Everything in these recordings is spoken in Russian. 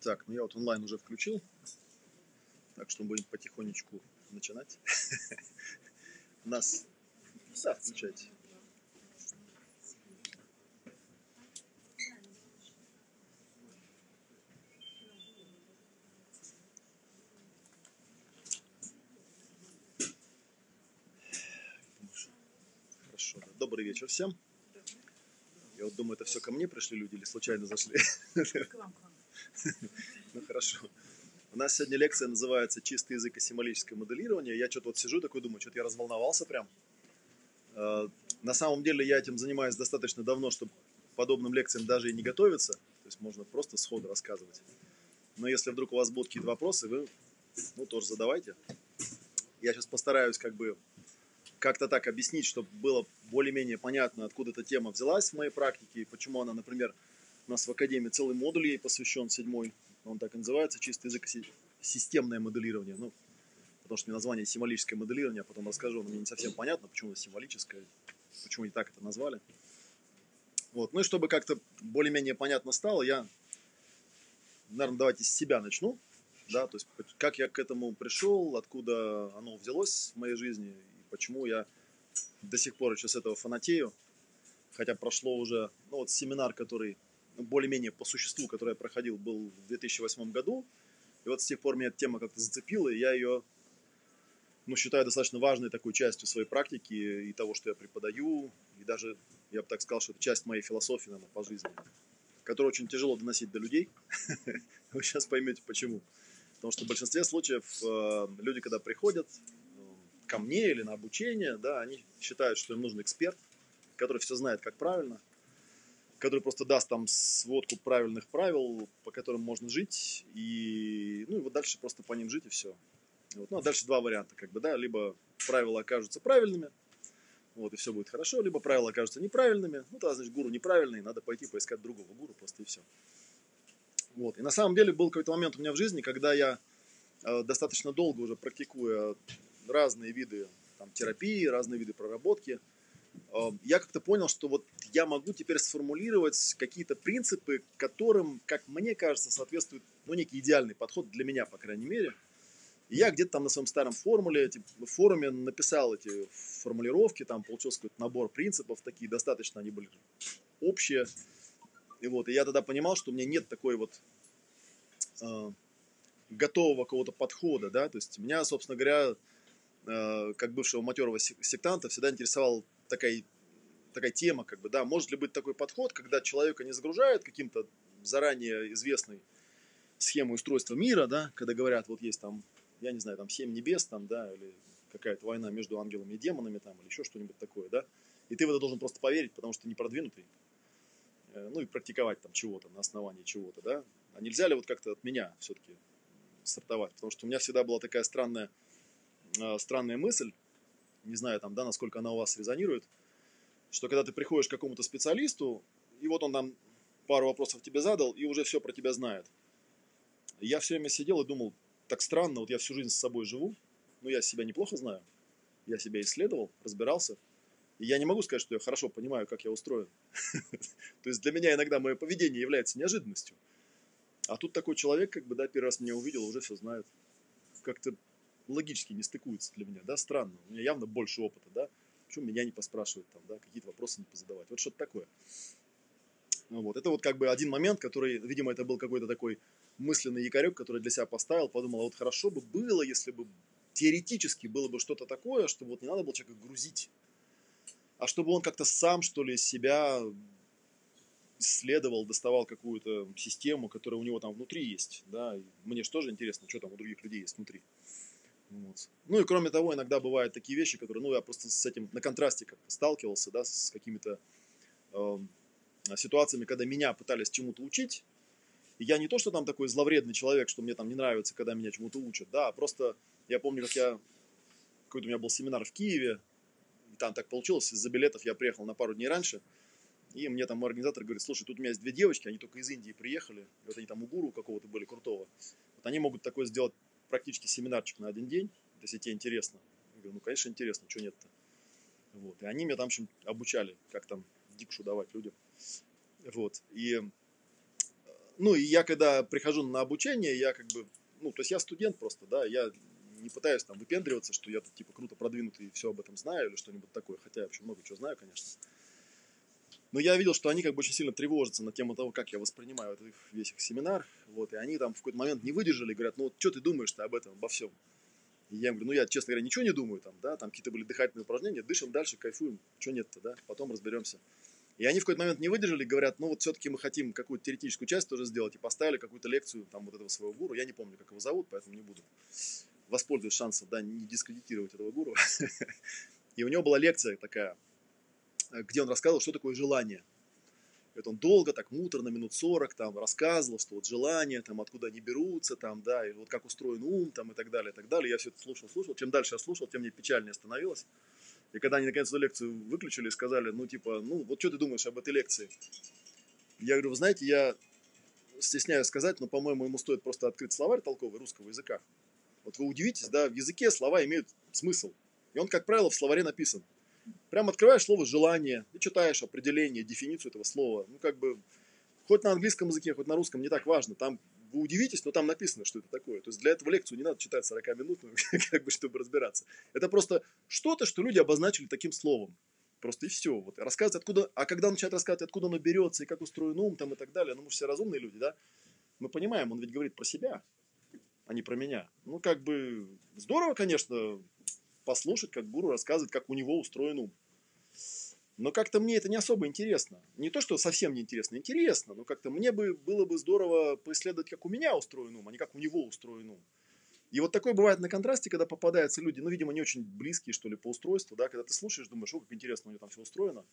Так, ну я вот онлайн уже включил. Так что мы будем потихонечку начинать. Нас... Да, включайте. Хорошо. да. Добрый вечер всем. Я вот думаю, это все ко мне пришли люди или случайно зашли? К вам, к вам. Ну хорошо. У нас сегодня лекция называется «Чистый язык и символическое моделирование». Я что-то вот сижу такой, думаю, что-то я разволновался прям. Э, На самом деле я этим занимаюсь достаточно давно, чтобы подобным лекциям даже и не готовиться. То есть можно просто сходу рассказывать. Но если вдруг у вас будут какие-то вопросы, вы ну, тоже задавайте. Я сейчас постараюсь как бы как-то так объяснить, чтобы было более-менее понятно, откуда эта тема взялась в моей практике и почему она, например, у нас в Академии целый модуль ей посвящен, седьмой, он так и называется, чистый язык системное моделирование. Ну, потому что мне название символическое моделирование, а потом расскажу, но мне не совсем понятно, почему это символическое, почему они так это назвали. Вот. Ну и чтобы как-то более-менее понятно стало, я, наверное, давайте с себя начну. Да, то есть как я к этому пришел, откуда оно взялось в моей жизни и почему я до сих пор еще с этого фанатею. Хотя прошло уже, ну вот семинар, который более-менее по существу, который я проходил, был в 2008 году. И вот с тех пор меня эта тема как-то зацепила, и я ее, ну, считаю достаточно важной такой частью своей практики и того, что я преподаю, и даже, я бы так сказал, что это часть моей философии, наверное, по жизни, которую очень тяжело доносить до людей. Вы сейчас поймете, почему. Потому что в большинстве случаев э, люди, когда приходят э, ко мне или на обучение, да, они считают, что им нужен эксперт, который все знает, как правильно, который просто даст там сводку правильных правил, по которым можно жить, и, ну, и вот дальше просто по ним жить, и все. Вот. Ну, а дальше два варианта, как бы, да, либо правила окажутся правильными, вот, и все будет хорошо, либо правила окажутся неправильными, ну, тогда, значит, гуру неправильный, надо пойти поискать другого гуру, просто и все. Вот. И на самом деле был какой-то момент у меня в жизни, когда я э, достаточно долго уже практикуя разные виды там, терапии, разные виды проработки, я как-то понял, что вот я могу теперь сформулировать какие-то принципы, которым, как мне кажется, соответствует ну, некий идеальный подход для меня, по крайней мере. И я где-то там на своем старом формуле, эти, форуме написал эти формулировки, там получился какой-то набор принципов, такие достаточно они были общие. И вот, и я тогда понимал, что у меня нет такой вот э, готового какого-то подхода, да, то есть меня, собственно говоря, э, как бывшего матерого сек- сектанта всегда интересовала такая, такая тема, как бы, да, может ли быть такой подход, когда человека не загружают каким-то заранее известной схемой устройства мира, да, когда говорят, вот есть там, я не знаю, там семь небес, там, да, или какая-то война между ангелами и демонами, там, или еще что-нибудь такое, да, и ты в это должен просто поверить, потому что ты не продвинутый, Э, ну и практиковать там чего-то на основании чего-то, да. А нельзя ли вот как-то от меня все-таки стартовать? Потому что у меня всегда была такая странная, э, странная мысль, не знаю там, да, насколько она у вас резонирует, что когда ты приходишь к какому-то специалисту, и вот он там пару вопросов тебе задал, и уже все про тебя знает. Я все время сидел и думал, так странно, вот я всю жизнь с собой живу, но я себя неплохо знаю, я себя исследовал, разбирался, и я не могу сказать, что я хорошо понимаю, как я устроен. То есть для меня иногда мое поведение является неожиданностью. А тут такой человек, как бы, да, первый раз меня увидел, уже все знает. Как-то логически не стыкуется для меня, да, странно. У меня явно больше опыта, да. Почему меня не поспрашивать там, да, какие-то вопросы не позадавать. Вот что-то такое. Вот. Это вот как бы один момент, который, видимо, это был какой-то такой мысленный якорек, который для себя поставил, подумал, а вот хорошо бы было, если бы теоретически было бы что-то такое, чтобы вот не надо было человека грузить а чтобы он как-то сам, что ли, себя исследовал, доставал какую-то систему, которая у него там внутри есть, да, мне же тоже интересно, что там у других людей есть внутри. Вот. Ну и кроме того, иногда бывают такие вещи, которые, ну, я просто с этим на контрасте как-то сталкивался, да, с какими-то э, ситуациями, когда меня пытались чему-то учить, и я не то, что там такой зловредный человек, что мне там не нравится, когда меня чему-то учат, да, а просто я помню, как я, какой-то у меня был семинар в Киеве, там так получилось, из-за билетов я приехал на пару дней раньше, и мне там мой организатор говорит, слушай, тут у меня есть две девочки, они только из Индии приехали, и вот они там у гуру какого-то были крутого, вот они могут такое сделать практически семинарчик на один день, если тебе интересно. Я говорю, ну, конечно, интересно, что нет-то. Вот. И они меня там, в общем, обучали, как там дикшу давать людям. Вот. И, ну, и я когда прихожу на обучение, я как бы, ну, то есть я студент просто, да, я не пытаюсь там выпендриваться, что я тут типа круто продвинутый и все об этом знаю или что-нибудь такое, хотя я вообще много чего знаю, конечно. Но я видел, что они как бы очень сильно тревожатся на тему того, как я воспринимаю этот весь их семинар, вот, и они там в какой-то момент не выдержали, говорят, ну вот что ты думаешь-то об этом, обо всем? И я им говорю, ну я, честно говоря, ничего не думаю там, да, там какие-то были дыхательные упражнения, дышим дальше, кайфуем, что нет-то, да, потом разберемся. И они в какой-то момент не выдержали, говорят, ну вот все-таки мы хотим какую-то теоретическую часть тоже сделать, и поставили какую-то лекцию там вот этого своего гуру, я не помню, как его зовут, поэтому не буду воспользуюсь шансом, да, не дискредитировать этого гуру. И у него была лекция такая, где он рассказывал, что такое желание. Это он долго, так муторно, минут 40 там рассказывал, что вот желания, там откуда они берутся, там, да, и вот как устроен ум, там, и так далее, и так далее. Я все это слушал, слушал. Чем дальше я слушал, тем мне печальнее становилось. И когда они наконец эту лекцию выключили и сказали, ну, типа, ну, вот что ты думаешь об этой лекции? Я говорю, вы знаете, я стесняюсь сказать, но, по-моему, ему стоит просто открыть словарь толковый русского языка. Вот вы удивитесь, да, в языке слова имеют смысл. И он, как правило, в словаре написан. Прям открываешь слово «желание», и читаешь определение, дефиницию этого слова. Ну, как бы, хоть на английском языке, хоть на русском, не так важно. Там вы удивитесь, но там написано, что это такое. То есть для этого лекцию не надо читать 40 минут, как бы, чтобы разбираться. Это просто что-то, что люди обозначили таким словом. Просто и все. Вот рассказывать, откуда, а когда начинает рассказывать, откуда оно берется, и как устроен ум, там, и так далее, ну, мы все разумные люди, да, мы понимаем, он ведь говорит про себя, а не про меня. Ну, как бы здорово, конечно, послушать, как гуру рассказывает, как у него устроен ум. Но как-то мне это не особо интересно. Не то, что совсем не интересно, интересно, но как-то мне бы было бы здорово поисследовать, как у меня устроен ум, а не как у него устроен ум. И вот такое бывает на контрасте, когда попадаются люди, ну, видимо, не очень близкие, что ли, по устройству, да, когда ты слушаешь, думаешь, о, как интересно у него там все устроено.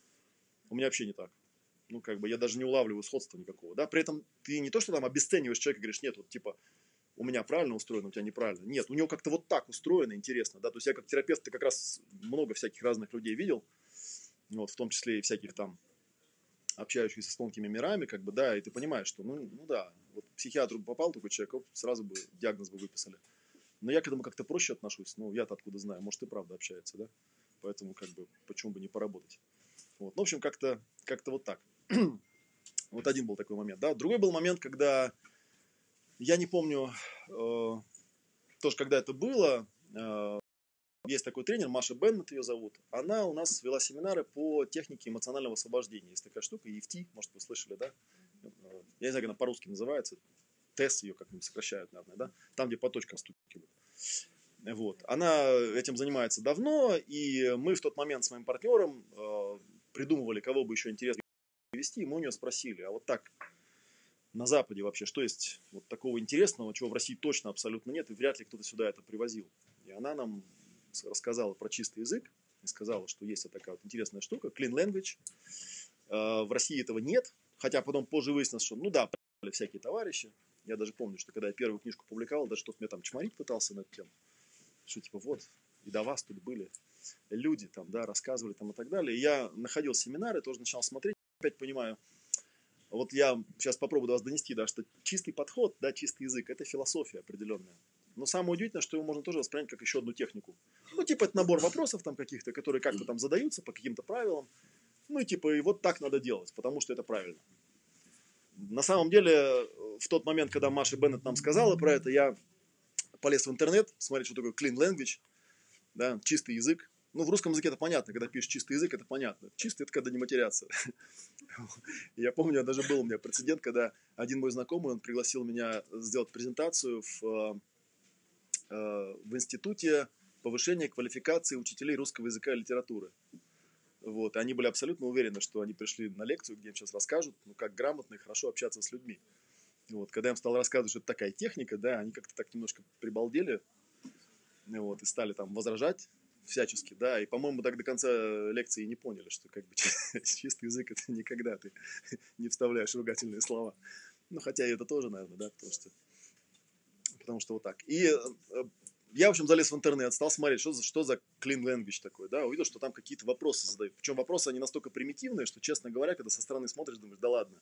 У меня вообще не так. Ну, как бы я даже не улавливаю сходства никакого, да. При этом ты не то, что там обесцениваешь человека, говоришь, нет, вот типа, у меня правильно устроено, у тебя неправильно. Нет, у него как-то вот так устроено, интересно, да, то есть я как терапевт ты как раз много всяких разных людей видел, вот, в том числе и всяких там общающихся с тонкими мирами, как бы, да, и ты понимаешь, что, ну, ну да, вот психиатру попал такой человек, оп, сразу бы диагноз бы выписали. Но я к этому как-то проще отношусь, ну, я-то откуда знаю, может, и правда общается, да, поэтому, как бы, почему бы не поработать. Вот, ну, в общем, как-то, как-то вот так. вот один был такой момент, да. Другой был момент, когда я не помню э, тоже, когда это было. Э, есть такой тренер, Маша Беннет ее зовут. Она у нас вела семинары по технике эмоционального освобождения. Есть такая штука, EFT, может, вы слышали, да? Я не знаю, как она по-русски называется. ТЭС ее как-нибудь сокращают, наверное, да? Там, где по точкам стукивают. Вот. Она этим занимается давно, и мы в тот момент с моим партнером э, придумывали, кого бы еще интересно вести, и мы у нее спросили, а вот так на Западе вообще, что есть вот такого интересного, чего в России точно абсолютно нет, и вряд ли кто-то сюда это привозил. И она нам рассказала про чистый язык, и сказала, что есть такая вот интересная штука, clean language. Э, в России этого нет, хотя потом позже выяснилось, что, ну да, всякие товарищи. Я даже помню, что когда я первую книжку публиковал, даже что-то меня там чморить пытался на тему. Что типа вот, и до вас тут были люди там, да, рассказывали там и так далее. И я находил семинары, тоже начал смотреть, опять понимаю, вот я сейчас попробую до вас донести, да, что чистый подход, да, чистый язык – это философия определенная. Но самое удивительное, что его можно тоже воспринять как еще одну технику. Ну, типа, это набор вопросов там каких-то, которые как-то там задаются по каким-то правилам. Ну, и типа, и вот так надо делать, потому что это правильно. На самом деле, в тот момент, когда Маша Беннет нам сказала про это, я полез в интернет, смотреть, что такое clean language, да, чистый язык. Ну, в русском языке это понятно, когда пишешь чистый язык, это понятно. Чистый – это когда не матерятся. Я помню, даже был у меня прецедент, когда один мой знакомый, он пригласил меня сделать презентацию в, э, э, в институте повышения квалификации учителей русского языка и литературы. Вот, и они были абсолютно уверены, что они пришли на лекцию, где им сейчас расскажут, ну, как грамотно и хорошо общаться с людьми. Вот, когда я им стал рассказывать, что это такая техника, да, они как-то так немножко прибалдели, вот, и стали там возражать, всячески, да, и, по-моему, так до конца лекции не поняли, что как бы чистый язык это никогда ты не вставляешь ругательные слова. Ну, хотя это тоже, наверное, да, потому что, потому что вот так. И э, я, в общем, залез в интернет, стал смотреть, что за, что за clean language такой, да, увидел, что там какие-то вопросы задают. Причем вопросы, они настолько примитивные, что, честно говоря, когда со стороны смотришь, думаешь, да ладно,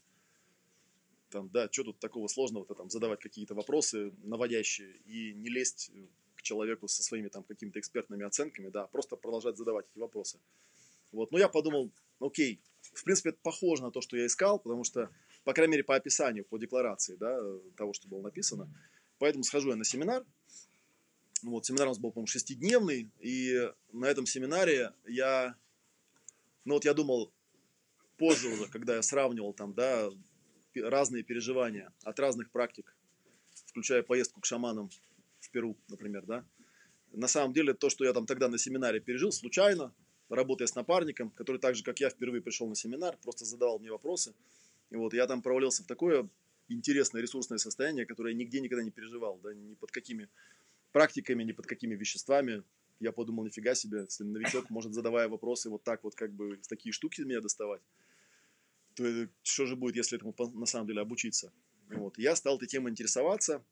там, да, что тут такого сложного-то там задавать какие-то вопросы наводящие и не лезть человеку со своими там какими-то экспертными оценками, да, просто продолжать задавать эти вопросы. Вот, но я подумал, окей, в принципе, это похоже на то, что я искал, потому что по крайней мере, по описанию, по декларации, да, того, что было написано. Поэтому схожу я на семинар. Вот, семинар у нас был, по-моему, шестидневный, и на этом семинаре я, ну вот я думал, позже уже, когда я сравнивал там, да, разные переживания от разных практик, включая поездку к шаманам в Перу, например, да, на самом деле то, что я там тогда на семинаре пережил, случайно, работая с напарником, который так же, как я, впервые пришел на семинар, просто задавал мне вопросы. И вот я там провалился в такое интересное ресурсное состояние, которое я нигде никогда не переживал, да, ни под какими практиками, ни под какими веществами. Я подумал, нифига себе, если новичок может, задавая вопросы, вот так вот как бы такие штуки меня доставать, то что же будет, если этому на самом деле обучиться? Вот. Я стал этой темой интересоваться,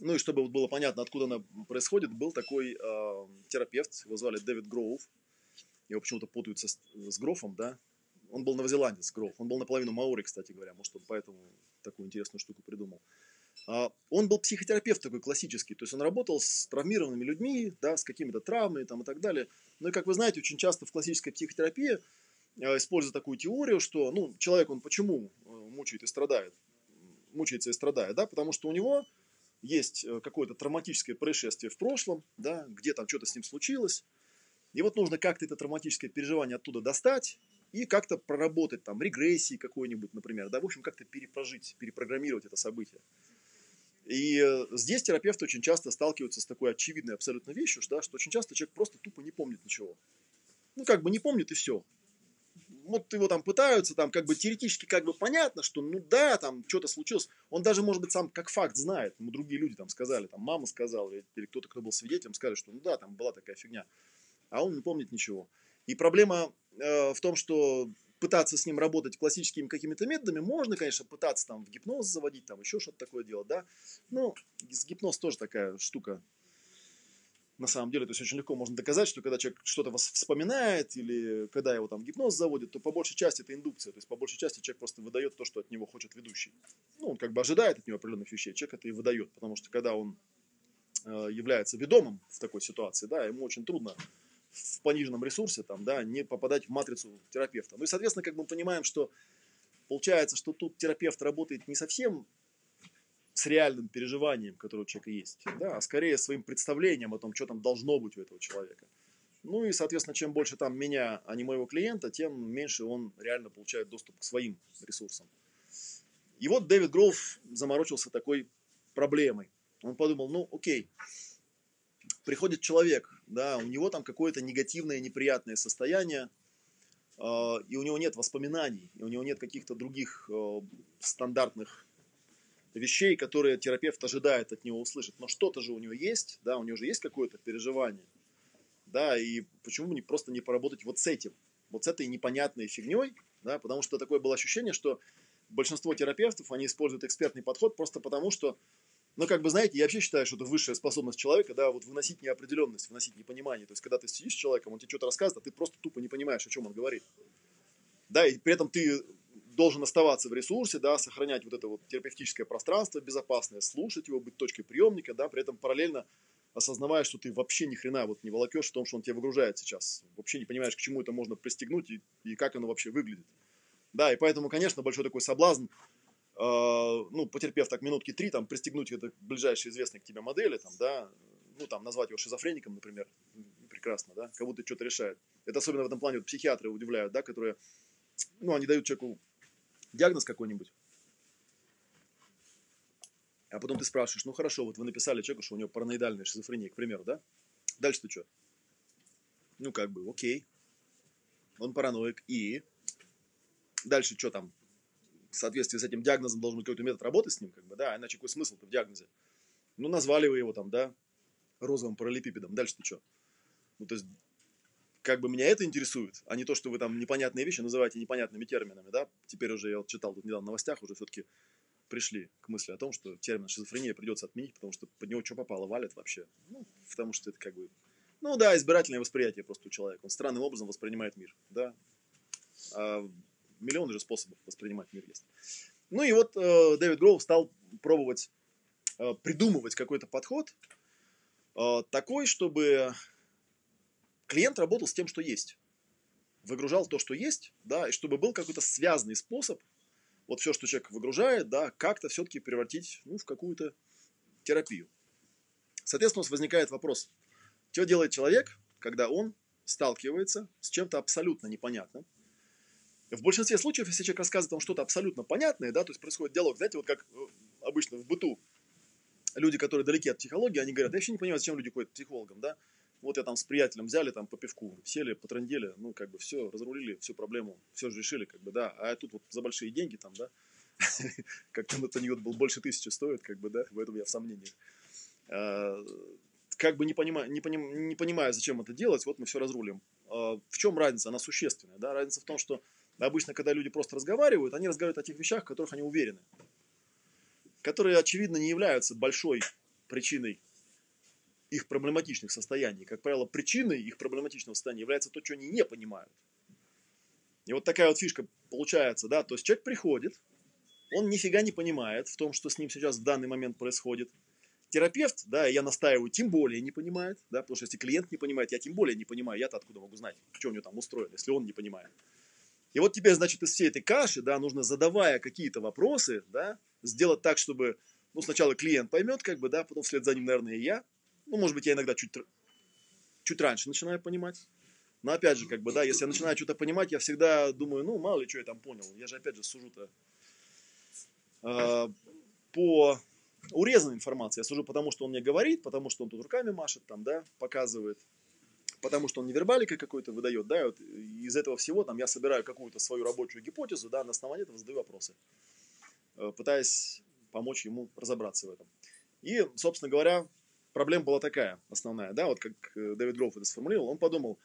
ну и чтобы было понятно, откуда она происходит, был такой э, терапевт, его звали Дэвид Гроув. Его почему-то путают с, с Грофом, да. Он был новозеландец, Гроф. Он был наполовину маори, кстати говоря. Может, он поэтому такую интересную штуку придумал. А, он был психотерапевт такой классический. То есть он работал с травмированными людьми, да, с какими-то травмами там, и так далее. Ну и, как вы знаете, очень часто в классической психотерапии э, используют такую теорию, что ну, человек, он почему э, мучает и страдает? Мучается и страдает, да, потому что у него есть э, какое-то травматическое происшествие в прошлом, да, где там что-то с ним случилось, и вот нужно как-то это травматическое переживание оттуда достать и как-то проработать там регрессии какой-нибудь, например, да, в общем, как-то перепрожить, перепрограммировать это событие. И э, здесь терапевты очень часто сталкиваются с такой очевидной абсолютно вещью, да, что очень часто человек просто тупо не помнит ничего. Ну, как бы не помнит и все вот его там пытаются, там как бы теоретически как бы понятно, что ну да, там что-то случилось. Он даже, может быть, сам как факт знает. Ему другие люди там сказали, там мама сказала, или, кто-то, кто был свидетелем, сказали, что ну да, там была такая фигня. А он не помнит ничего. И проблема э, в том, что пытаться с ним работать классическими какими-то методами, можно, конечно, пытаться там в гипноз заводить, там еще что-то такое делать, да. Но с гипноз тоже такая штука на самом деле. То есть очень легко можно доказать, что когда человек что-то вспоминает или когда его там гипноз заводит, то по большей части это индукция. То есть по большей части человек просто выдает то, что от него хочет ведущий. Ну, он как бы ожидает от него определенных вещей, человек это и выдает. Потому что когда он э, является ведомым в такой ситуации, да, ему очень трудно в пониженном ресурсе там, да, не попадать в матрицу терапевта. Ну и, соответственно, как мы понимаем, что получается, что тут терапевт работает не совсем с реальным переживанием, которое у человека есть, да, а скорее своим представлением о том, что там должно быть у этого человека. Ну и, соответственно, чем больше там меня, а не моего клиента, тем меньше он реально получает доступ к своим ресурсам. И вот Дэвид Гроув заморочился такой проблемой. Он подумал, ну окей, приходит человек, да, у него там какое-то негативное, неприятное состояние, э, и у него нет воспоминаний, и у него нет каких-то других э, стандартных вещей, которые терапевт ожидает от него услышать. Но что-то же у него есть, да, у него же есть какое-то переживание. Да, и почему бы не просто не поработать вот с этим, вот с этой непонятной фигней, да, потому что такое было ощущение, что большинство терапевтов, они используют экспертный подход просто потому, что, ну, как бы, знаете, я вообще считаю, что это высшая способность человека, да, вот выносить неопределенность, выносить непонимание. То есть, когда ты сидишь с человеком, он тебе что-то рассказывает, а ты просто тупо не понимаешь, о чем он говорит. Да, и при этом ты должен оставаться в ресурсе, да, сохранять вот это вот терапевтическое пространство безопасное, слушать его, быть точкой приемника, да, при этом параллельно осознавая, что ты вообще ни хрена вот не волокешь в том, что он тебя выгружает сейчас. Вообще не понимаешь, к чему это можно пристегнуть и, и как оно вообще выглядит. Да, и поэтому, конечно, большой такой соблазн, ну, потерпев так минутки три, там, пристегнуть это к ближайшей известной к тебе модели, там, да, ну, там, назвать его шизофреником, например, прекрасно, да, как будто что-то решает. Это особенно в этом плане вот, психиатры удивляют, да, которые, ну, они дают человеку диагноз какой-нибудь, а потом ты спрашиваешь, ну хорошо, вот вы написали человеку, что у него параноидальная шизофрения, к примеру, да? дальше ты что? Ну как бы, окей, он параноик, и дальше что там? В соответствии с этим диагнозом должен быть какой-то метод работы с ним, как бы, да, иначе какой смысл-то в диагнозе? Ну, назвали вы его там, да, розовым параллелепипедом, дальше ты что? Ну, то есть, как бы меня это интересует, а не то, что вы там непонятные вещи называете непонятными терминами, да. Теперь уже я вот читал тут недавно в новостях, уже все-таки пришли к мысли о том, что термин шизофрения придется отменить, потому что под него что попало валит вообще. Ну, потому что это как бы, ну да, избирательное восприятие просто у человека. Он странным образом воспринимает мир, да. А миллионы же способов воспринимать мир есть. Ну и вот э, Дэвид Гроув стал пробовать э, придумывать какой-то подход э, такой, чтобы клиент работал с тем, что есть. Выгружал то, что есть, да, и чтобы был какой-то связанный способ вот все, что человек выгружает, да, как-то все-таки превратить ну, в какую-то терапию. Соответственно, у нас возникает вопрос, что делает человек, когда он сталкивается с чем-то абсолютно непонятным. В большинстве случаев, если человек рассказывает вам что-то абсолютно понятное, да, то есть происходит диалог, знаете, вот как э, обычно в быту люди, которые далеки от психологии, они говорят, я вообще не понимаю, зачем люди ходят к психологам, да, вот я там с приятелем взяли там по пивку, сели, потрандели, ну, как бы все, разрулили всю проблему, все же решили, как бы, да, а тут вот за большие деньги там, да, как там этот анекдот был, больше тысячи стоит, как бы, да, в этом я в сомнениях. А, как бы не понимая, не, поним, не понимая, зачем это делать, вот мы все разрулим. А, в чем разница? Она существенная, да, разница в том, что обычно, когда люди просто разговаривают, они разговаривают о тех вещах, в которых они уверены, которые, очевидно, не являются большой причиной их проблематичных состояний. Как правило, причиной их проблематичного состояния является то, что они не понимают. И вот такая вот фишка получается, да, то есть человек приходит, он нифига не понимает в том, что с ним сейчас в данный момент происходит. Терапевт, да, я настаиваю, тем более не понимает, да, потому что если клиент не понимает, я тем более не понимаю, я-то откуда могу знать, что у него там устроено, если он не понимает. И вот тебе, значит, из всей этой каши, да, нужно задавая какие-то вопросы, да, сделать так, чтобы, ну, сначала клиент поймет, как бы, да, потом вслед за ним, наверное, и я, ну, может быть, я иногда чуть, чуть раньше начинаю понимать. Но опять же, как бы, да, если я начинаю что-то понимать, я всегда думаю, ну, мало ли, что я там понял. Я же, опять же, сужу-то э, по урезанной информации. Я сужу потому, что он мне говорит, потому что он тут руками машет, там, да, показывает. Потому что он не вербаликой какой-то выдает, да, вот из этого всего там я собираю какую-то свою рабочую гипотезу, да, на основании этого задаю вопросы, э, пытаясь помочь ему разобраться в этом. И, собственно говоря, проблема была такая основная, да, вот как э, Дэвид Гроув это сформулировал, он подумал,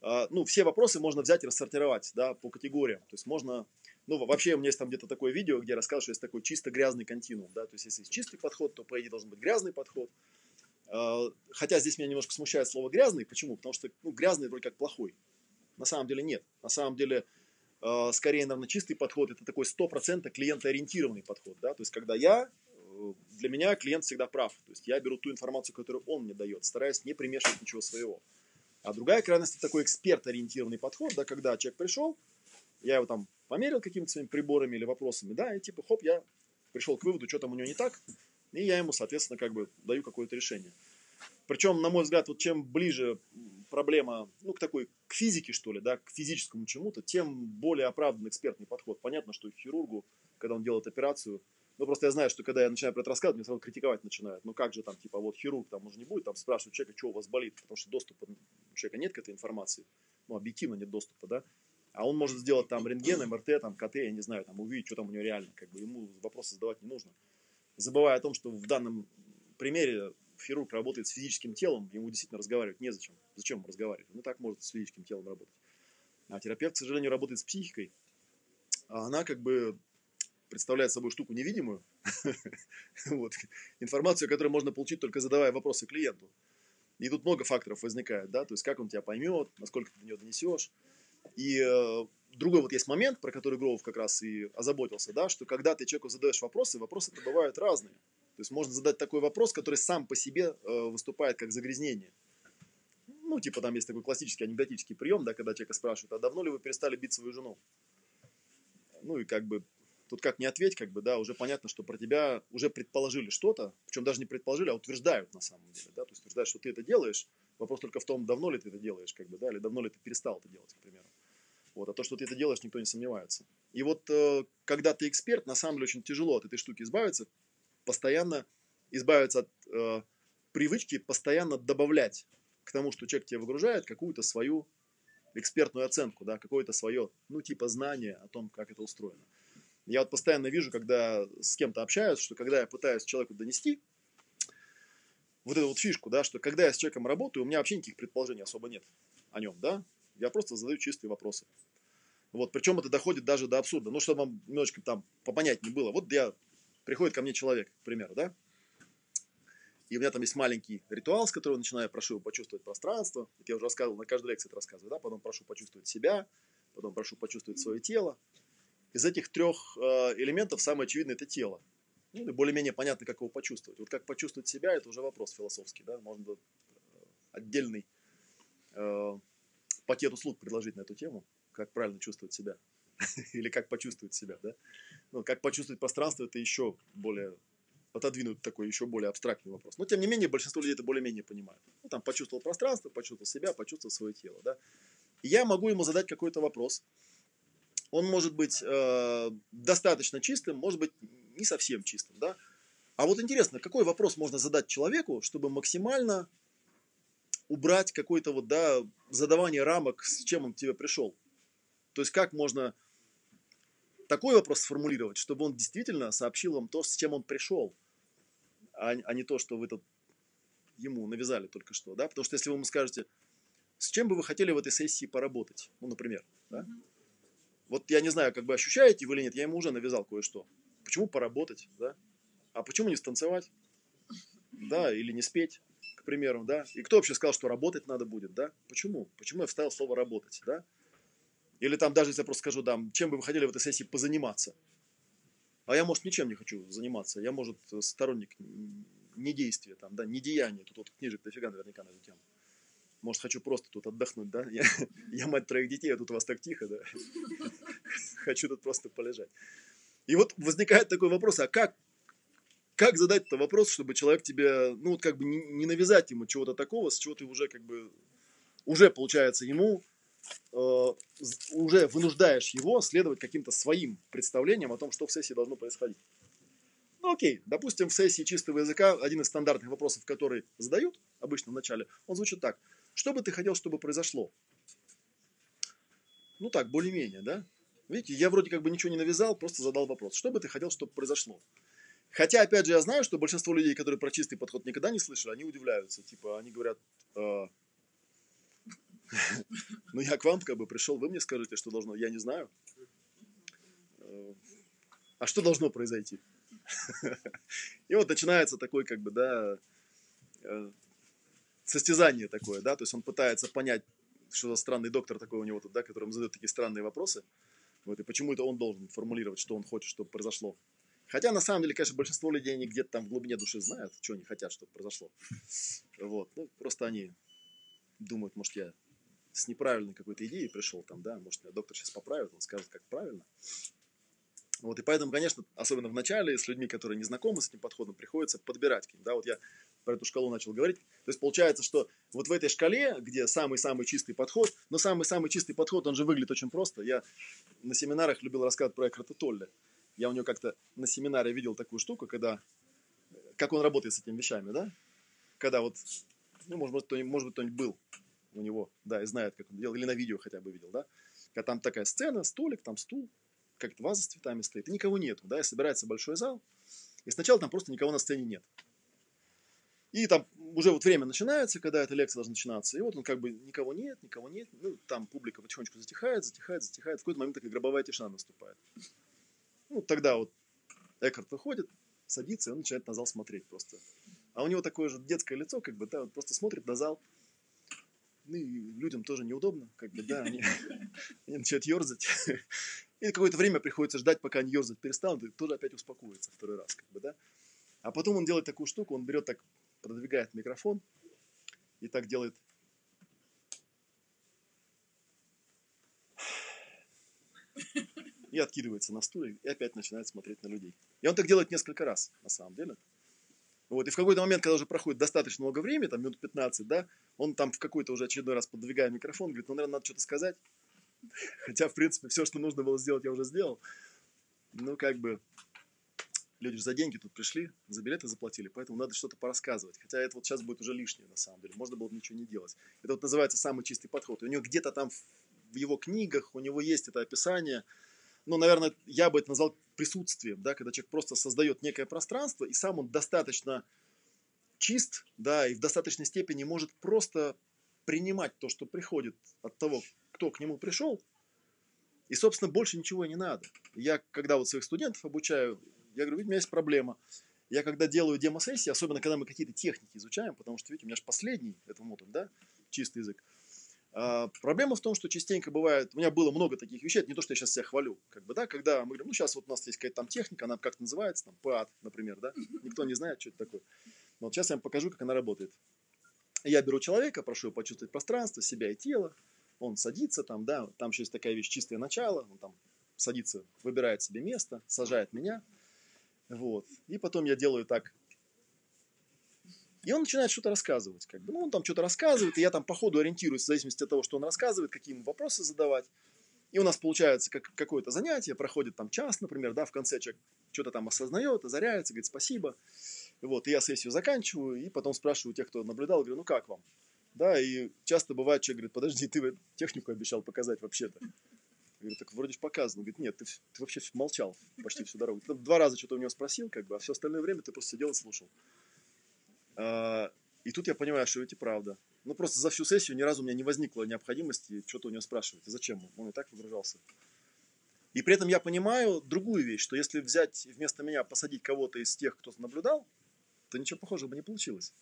а, ну, все вопросы можно взять и рассортировать, да, по категориям, то есть можно, ну, вообще у меня есть там где-то такое видео, где я рассказываю, что есть такой чисто грязный континуум, да, то есть если есть чистый подход, то, по идее, должен быть грязный подход, хотя здесь меня немножко смущает слово грязный, почему? Потому что, ну, грязный вроде как плохой, на самом деле нет, на самом деле а, скорее, наверное, чистый подход это такой 100% клиентоориентированный подход, да, то есть когда я для меня клиент всегда прав. То есть я беру ту информацию, которую он мне дает, стараюсь не примешивать ничего своего. А другая крайность это такой эксперт-ориентированный подход, да, когда человек пришел, я его там померил какими-то своими приборами или вопросами, да, и типа, хоп, я пришел к выводу, что там у него не так, и я ему, соответственно, как бы даю какое-то решение. Причем, на мой взгляд, вот чем ближе проблема, ну, к такой, к физике, что ли, да, к физическому чему-то, тем более оправдан экспертный подход. Понятно, что хирургу, когда он делает операцию, ну, просто я знаю, что когда я начинаю про это рассказывать, мне сразу критиковать начинают. Ну, как же там, типа, вот хирург там уже не будет там спрашивать человека, что у вас болит, потому что доступа у человека нет к этой информации. Ну, объективно нет доступа, да. А он может сделать там рентген, МРТ, там, КТ, я не знаю, там, увидеть, что там у него реально. Как бы ему вопросы задавать не нужно. Забывая о том, что в данном примере хирург работает с физическим телом, ему действительно разговаривать незачем. Зачем ему разговаривать? Ну, так может с физическим телом работать. А терапевт, к сожалению, работает с психикой. А она как бы представляет собой штуку невидимую, вот, информацию, которую можно получить только задавая вопросы клиенту. И тут много факторов возникает, да, то есть как он тебя поймет, насколько ты до него донесешь. И э, другой вот есть момент, про который Гроув как раз и озаботился, да, что когда ты человеку задаешь вопросы, вопросы-то бывают разные. То есть можно задать такой вопрос, который сам по себе э, выступает как загрязнение. Ну, типа там есть такой классический анекдотический прием, да, когда человека спрашивают, а давно ли вы перестали бить свою жену? Ну и как бы тут как не ответь, как бы, да, уже понятно, что про тебя уже предположили что-то, причем даже не предположили, а утверждают на самом деле, да, то есть утверждают, что ты это делаешь, вопрос только в том, давно ли ты это делаешь, как бы, да, или давно ли ты перестал это делать, к примеру. Вот, а то, что ты это делаешь, никто не сомневается. И вот, э, когда ты эксперт, на самом деле очень тяжело от этой штуки избавиться, постоянно избавиться от э, привычки постоянно добавлять к тому, что человек тебе выгружает, какую-то свою экспертную оценку, да, какое-то свое, ну, типа знание о том, как это устроено. Я вот постоянно вижу, когда с кем-то общаюсь, что когда я пытаюсь человеку донести вот эту вот фишку, да, что когда я с человеком работаю, у меня вообще никаких предположений особо нет о нем, да, я просто задаю чистые вопросы. Вот, причем это доходит даже до абсурда. Ну, чтобы вам немножечко там попонятнее было. Вот я, приходит ко мне человек, к примеру, да, и у меня там есть маленький ритуал, с которого начинаю, прошу его почувствовать пространство. Это я уже рассказывал, на каждой лекции это рассказываю, да, потом прошу почувствовать себя, потом прошу почувствовать свое тело, из этих трех э, элементов самое очевидное – это тело. Ну, и более-менее понятно, как его почувствовать. Вот как почувствовать себя – это уже вопрос философский. Да? Можно э, отдельный э, пакет услуг предложить на эту тему, как правильно чувствовать себя. Или как почувствовать себя, да? Ну, как почувствовать пространство, это еще более отодвинуть такой еще более абстрактный вопрос. Но, тем не менее, большинство людей это более-менее понимают. Ну, там, почувствовал пространство, почувствовал себя, почувствовал свое тело, да? И я могу ему задать какой-то вопрос. Он может быть э, достаточно чистым, может быть не совсем чистым, да? А вот интересно, какой вопрос можно задать человеку, чтобы максимально убрать какое-то вот, да, задавание рамок, с чем он к тебе пришел? То есть как можно такой вопрос сформулировать, чтобы он действительно сообщил вам то, с чем он пришел, а, а не то, что вы тут ему навязали только что, да? Потому что если вы ему скажете, с чем бы вы хотели в этой сессии поработать, ну, например, да? Вот я не знаю, как бы ощущаете вы или нет, я ему уже навязал кое-что. Почему поработать, да? А почему не станцевать? Да, или не спеть, примеру, да? И кто вообще сказал, что работать надо будет, да? Почему? Почему я вставил слово работать, да? Или там даже если я просто скажу, да, чем бы вы хотели в этой сессии позаниматься? А я, может, ничем не хочу заниматься. Я, может, сторонник недействия, там, да, недеяния. Тут вот книжек дофига наверняка на эту тему. Может, хочу просто тут отдохнуть, да? Я, я мать троих детей, а тут у вас так тихо, да? Хочу тут просто полежать. И вот возникает такой вопрос, а как, как задать этот вопрос, чтобы человек тебе, ну вот как бы не, не навязать ему чего-то такого, с чего ты уже как бы, уже получается ему э, уже вынуждаешь его следовать каким-то своим представлениям о том, что в сессии должно происходить. Ну окей, допустим, в сессии чистого языка один из стандартных вопросов, который задают обычно в начале, он звучит так. Что бы ты хотел, чтобы произошло? Ну так, более-менее, да? Видите, я вроде как бы ничего не навязал, просто задал вопрос. Что бы ты хотел, чтобы произошло? Хотя, опять же, я знаю, что большинство людей, которые про чистый подход никогда не слышали, они удивляются. Типа, они говорят, э, ну я к вам как бы пришел, вы мне скажете, что должно, я не знаю. Э, а что должно произойти? И вот начинается такой, как бы, да, э, состязание такое, да, то есть он пытается понять, что за странный доктор такой у него тут, да, которому задают такие странные вопросы, вот, и почему это он должен формулировать, что он хочет, чтобы произошло. Хотя, на самом деле, конечно, большинство людей, они где-то там в глубине души знают, что они хотят, чтобы произошло. Вот, ну, просто они думают, может, я с неправильной какой-то идеей пришел там, да, может, меня доктор сейчас поправит, он скажет, как правильно. Вот, и поэтому, конечно, особенно в начале, с людьми, которые не знакомы с этим подходом, приходится подбирать к ним, да, вот я про эту шкалу начал говорить. То есть получается, что вот в этой шкале, где самый-самый чистый подход, но самый-самый чистый подход, он же выглядит очень просто. Я на семинарах любил рассказывать про Экхарта Толле. Я у него как-то на семинаре видел такую штуку, когда, как он работает с этими вещами, да? Когда вот, ну, может быть, кто-нибудь, может быть, кто-нибудь был у него, да, и знает, как он делал, или на видео хотя бы видел, да? Когда там такая сцена, столик, там стул, как-то ваза с цветами стоит, и никого нету, да, и собирается большой зал, и сначала там просто никого на сцене нет. И там уже вот время начинается, когда эта лекция должна начинаться, и вот он как бы никого нет, никого нет, ну, там публика потихонечку затихает, затихает, затихает, в какой-то момент такая гробовая тишина наступает. Ну, тогда вот Экхарт выходит, садится, и он начинает на зал смотреть просто. А у него такое же детское лицо, как бы, да, он просто смотрит на зал, ну и людям тоже неудобно, как бы, да, они, они начинают ерзать. И какое-то время приходится ждать, пока они ерзать перестанут, и тоже опять успокоится второй раз, как бы, да. А потом он делает такую штуку, он берет так, продвигает микрофон и так делает. И откидывается на стуле и опять начинает смотреть на людей. И он так делает несколько раз, на самом деле. Вот, и в какой-то момент, когда уже проходит достаточно много времени, там минут 15, да, он там в какой-то уже очередной раз подвигая микрофон, говорит, ну, наверное, надо что-то сказать. Хотя, в принципе, все, что нужно было сделать, я уже сделал. Ну, как бы, люди же за деньги тут пришли, за билеты заплатили, поэтому надо что-то порассказывать. Хотя это вот сейчас будет уже лишнее, на самом деле. Можно было бы ничего не делать. Это вот называется самый чистый подход. И у него где-то там в его книгах, у него есть это описание – ну, наверное, я бы это назвал присутствием, да, когда человек просто создает некое пространство, и сам он достаточно чист, да, и в достаточной степени может просто принимать то, что приходит от того, кто к нему пришел, и, собственно, больше ничего не надо. Я, когда вот своих студентов обучаю, я говорю, видите, у меня есть проблема. Я когда делаю демо-сессии, особенно когда мы какие-то техники изучаем, потому что, видите, у меня же последний, это модуль, да, чистый язык, а, проблема в том, что частенько бывает, у меня было много таких вещей, это не то, что я сейчас себя хвалю, как бы, да, когда мы говорим, ну, сейчас вот у нас есть какая-то там техника, она как называется, там, PAD, например, да, никто не знает, что это такое. Но вот сейчас я вам покажу, как она работает. Я беру человека, прошу его почувствовать пространство, себя и тело, он садится там, да, там еще есть такая вещь, чистое начало, он там садится, выбирает себе место, сажает меня, вот, и потом я делаю так, и он начинает что-то рассказывать, как бы, ну, он там что-то рассказывает, и я там по ходу ориентируюсь в зависимости от того, что он рассказывает, какие ему вопросы задавать, и у нас получается как, какое-то занятие, проходит там час, например, да, в конце человек что-то там осознает, озаряется, говорит спасибо. Вот, и я сессию заканчиваю, и потом спрашиваю тех, кто наблюдал, говорю, ну как вам? Да, и часто бывает, человек говорит, подожди, ты технику обещал показать вообще-то. Я говорю, так вроде же показано. Он говорит, нет, ты, ты вообще молчал почти всю дорогу. Два раза что-то у него спросил, как бы, а все остальное время ты просто сидел и слушал. А, и тут я понимаю, что это правда. Ну, просто за всю сессию ни разу у меня не возникло необходимости что-то у него спрашивать. И зачем? Он и так выгружался. И при этом я понимаю другую вещь, что если взять вместо меня посадить кого-то из тех, кто наблюдал, то ничего похожего бы не получилось.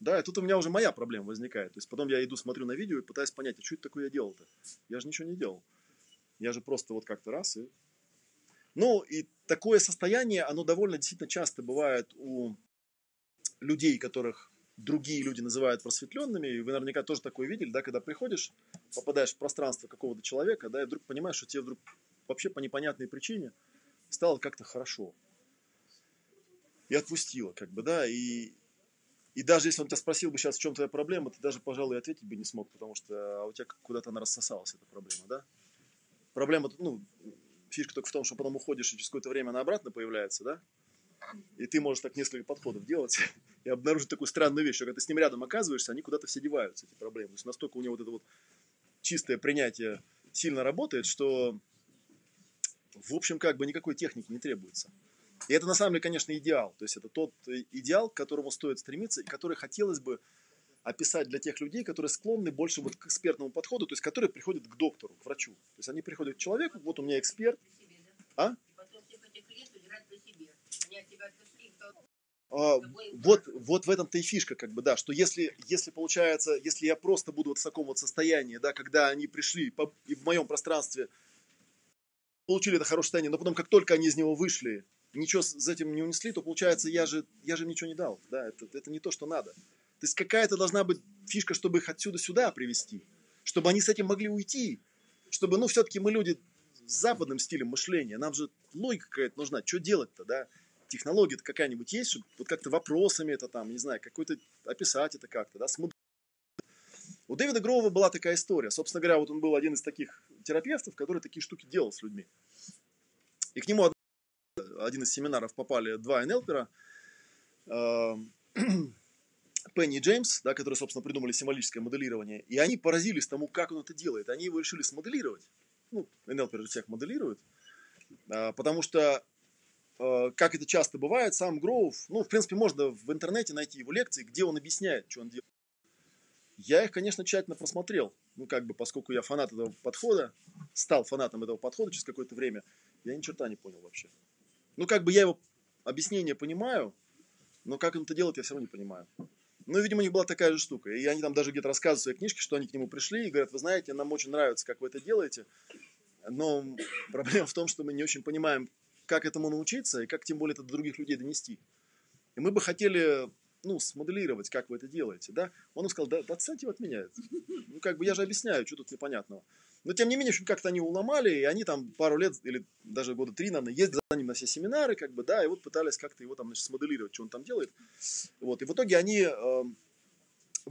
Да, и тут у меня уже моя проблема возникает. То есть потом я иду, смотрю на видео и пытаюсь понять, а что это такое я делал-то? Я же ничего не делал. Я же просто вот как-то раз и... Ну, и такое состояние, оно довольно действительно часто бывает у людей, которых другие люди называют просветленными, вы наверняка тоже такое видели, да, когда приходишь, попадаешь в пространство какого-то человека, да, и вдруг понимаешь, что тебе вдруг вообще по непонятной причине стало как-то хорошо. И отпустило, как бы, да, и, и даже если он тебя спросил бы сейчас, в чем твоя проблема, ты даже, пожалуй, ответить бы не смог, потому что а у тебя куда-то она рассосалась, эта проблема, да. Проблема, ну, фишка только в том, что потом уходишь, и через какое-то время она обратно появляется, да, и ты можешь так несколько подходов делать и обнаружить такую странную вещь, что когда ты с ним рядом оказываешься, они куда-то все деваются, эти проблемы. То есть настолько у него вот это вот чистое принятие сильно работает, что в общем как бы никакой техники не требуется. И это на самом деле, конечно, идеал. То есть это тот идеал, к которому стоит стремиться и который хотелось бы описать для тех людей, которые склонны больше вот к экспертному подходу, то есть которые приходят к доктору, к врачу. То есть они приходят к человеку, вот у меня эксперт. А? А, вот, вот в этом-то и фишка, как бы, да, что если, если получается, если я просто буду вот в таком вот состоянии, да, когда они пришли по, и в моем пространстве получили это хорошее состояние, но потом, как только они из него вышли, ничего с этим не унесли, то получается, я же, я же ничего не дал, да, это, это не то, что надо. То есть какая-то должна быть фишка, чтобы их отсюда сюда привести, чтобы они с этим могли уйти, чтобы, ну, все-таки мы люди с западным стилем мышления, нам же логика какая-то нужна, что делать-то, да, технология-то какая-нибудь есть, чтобы вот как-то вопросами это там, не знаю, какой-то описать это как-то, да, смуд... У Дэвида Грова была такая история. Собственно говоря, вот он был один из таких терапевтов, который такие штуки делал с людьми. И к нему один из семинаров попали два НЛПера, э, Пенни и Джеймс, да, которые, собственно, придумали символическое моделирование, и они поразились тому, как он это делает. Они его решили смоделировать. Ну, НЛПеры всех моделируют. Э, потому что как это часто бывает, сам Гроув, ну, в принципе, можно в интернете найти его лекции, где он объясняет, что он делает. Я их, конечно, тщательно просмотрел. Ну, как бы, поскольку я фанат этого подхода, стал фанатом этого подхода через какое-то время, я ни черта не понял вообще. Ну, как бы я его объяснение понимаю, но как он это делает, я все равно не понимаю. Ну, видимо, у них была такая же штука. И они там даже где-то рассказывают в своей книжке, что они к нему пришли и говорят, вы знаете, нам очень нравится, как вы это делаете, но проблема в том, что мы не очень понимаем, как этому научиться и как тем более это до других людей донести. И мы бы хотели ну, смоделировать, как вы это делаете, да? Он им сказал, да, да отстаньте от меня. Ну, как бы я же объясняю, что тут непонятного. Но, тем не менее, как-то они уломали, и они там пару лет, или даже года три, наверное, ездили за ним на все семинары, как бы, да, и вот пытались как-то его там, значит, смоделировать, что он там делает. Вот, и в итоге они э,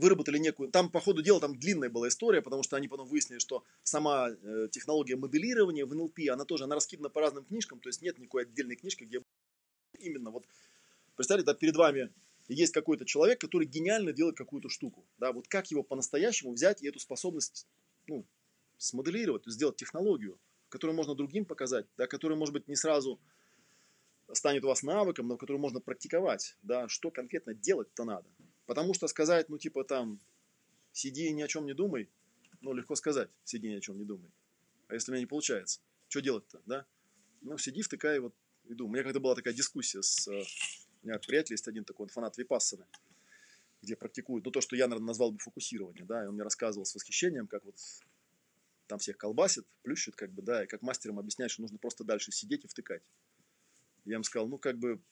выработали некую... Там, по ходу дела, там длинная была история, потому что они потом выяснили, что сама э, технология моделирования в НЛП, она тоже, она раскидана по разным книжкам, то есть нет никакой отдельной книжки, где именно вот... Представьте, да, перед вами есть какой-то человек, который гениально делает какую-то штуку. Да, вот как его по-настоящему взять и эту способность ну, смоделировать, сделать технологию, которую можно другим показать, да, которая, может быть, не сразу станет у вас навыком, но которую можно практиковать, да, что конкретно делать-то надо. Потому что сказать, ну, типа там, сиди и ни о чем не думай, ну, легко сказать, сиди и ни о чем не думай. А если у меня не получается, что делать-то, да? Ну, сиди, втыкай, вот, и думай. У меня когда была такая дискуссия с... Э, у меня приятель есть один такой, он фанат Випассаны, где практикуют, ну, то, что я, наверное, назвал бы фокусирование, да, и он мне рассказывал с восхищением, как вот там всех колбасит, плющит, как бы, да, и как мастерам объясняет, что нужно просто дальше сидеть и втыкать. Я им сказал, ну, как бы,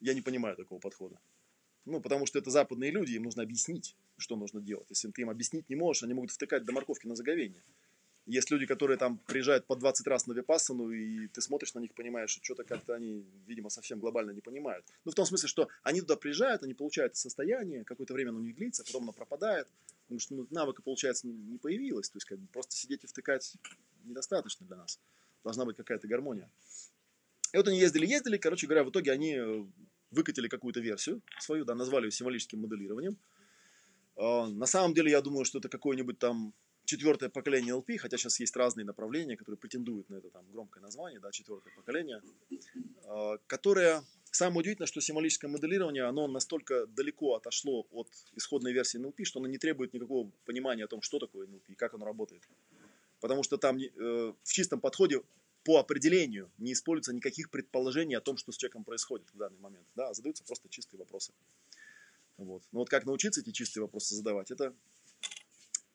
я не понимаю такого подхода. Ну, потому что это западные люди, им нужно объяснить, что нужно делать. Если ты им объяснить не можешь, они могут втыкать до морковки на заговение. Есть люди, которые там приезжают по 20 раз на Випассану, и ты смотришь на них, понимаешь, что что-то как-то они, видимо, совсем глобально не понимают. Ну, в том смысле, что они туда приезжают, они получают состояние, какое-то время оно у них длится, потом оно пропадает, потому что ну, навыка, получается, не появилось. То есть, как бы просто сидеть и втыкать недостаточно для нас. Должна быть какая-то гармония. И вот они ездили, ездили, короче говоря, в итоге они э, выкатили какую-то версию свою, да, назвали ее символическим моделированием. А, на самом деле, я думаю, что это какое-нибудь там четвертое поколение LP, хотя сейчас есть разные направления, которые претендуют на это там громкое название, да, четвертое поколение, а, которое Самое удивительное, что символическое моделирование, оно настолько далеко отошло от исходной версии NLP, что оно не требует никакого понимания о том, что такое NLP и как оно работает. Потому что там э, в чистом подходе по определению не используется никаких предположений о том, что с человеком происходит в данный момент. Да, задаются просто чистые вопросы. Вот. Но вот как научиться эти чистые вопросы задавать, это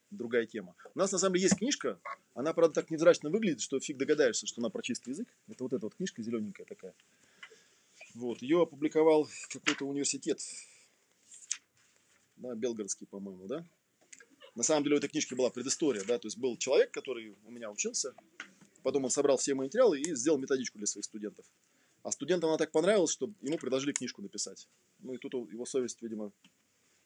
другая тема. У нас на самом деле есть книжка, она, правда, так невзрачно выглядит, что фиг догадаешься, что она про чистый язык. Это вот эта вот книжка зелененькая такая. Вот, ее опубликовал какой-то университет, да, Белгородский, по-моему, да. На самом деле у этой книжки была предыстория, да, то есть был человек, который у меня учился, потом он собрал все материалы и сделал методичку для своих студентов. А студентам она так понравилась, что ему предложили книжку написать. Ну и тут его совесть, видимо,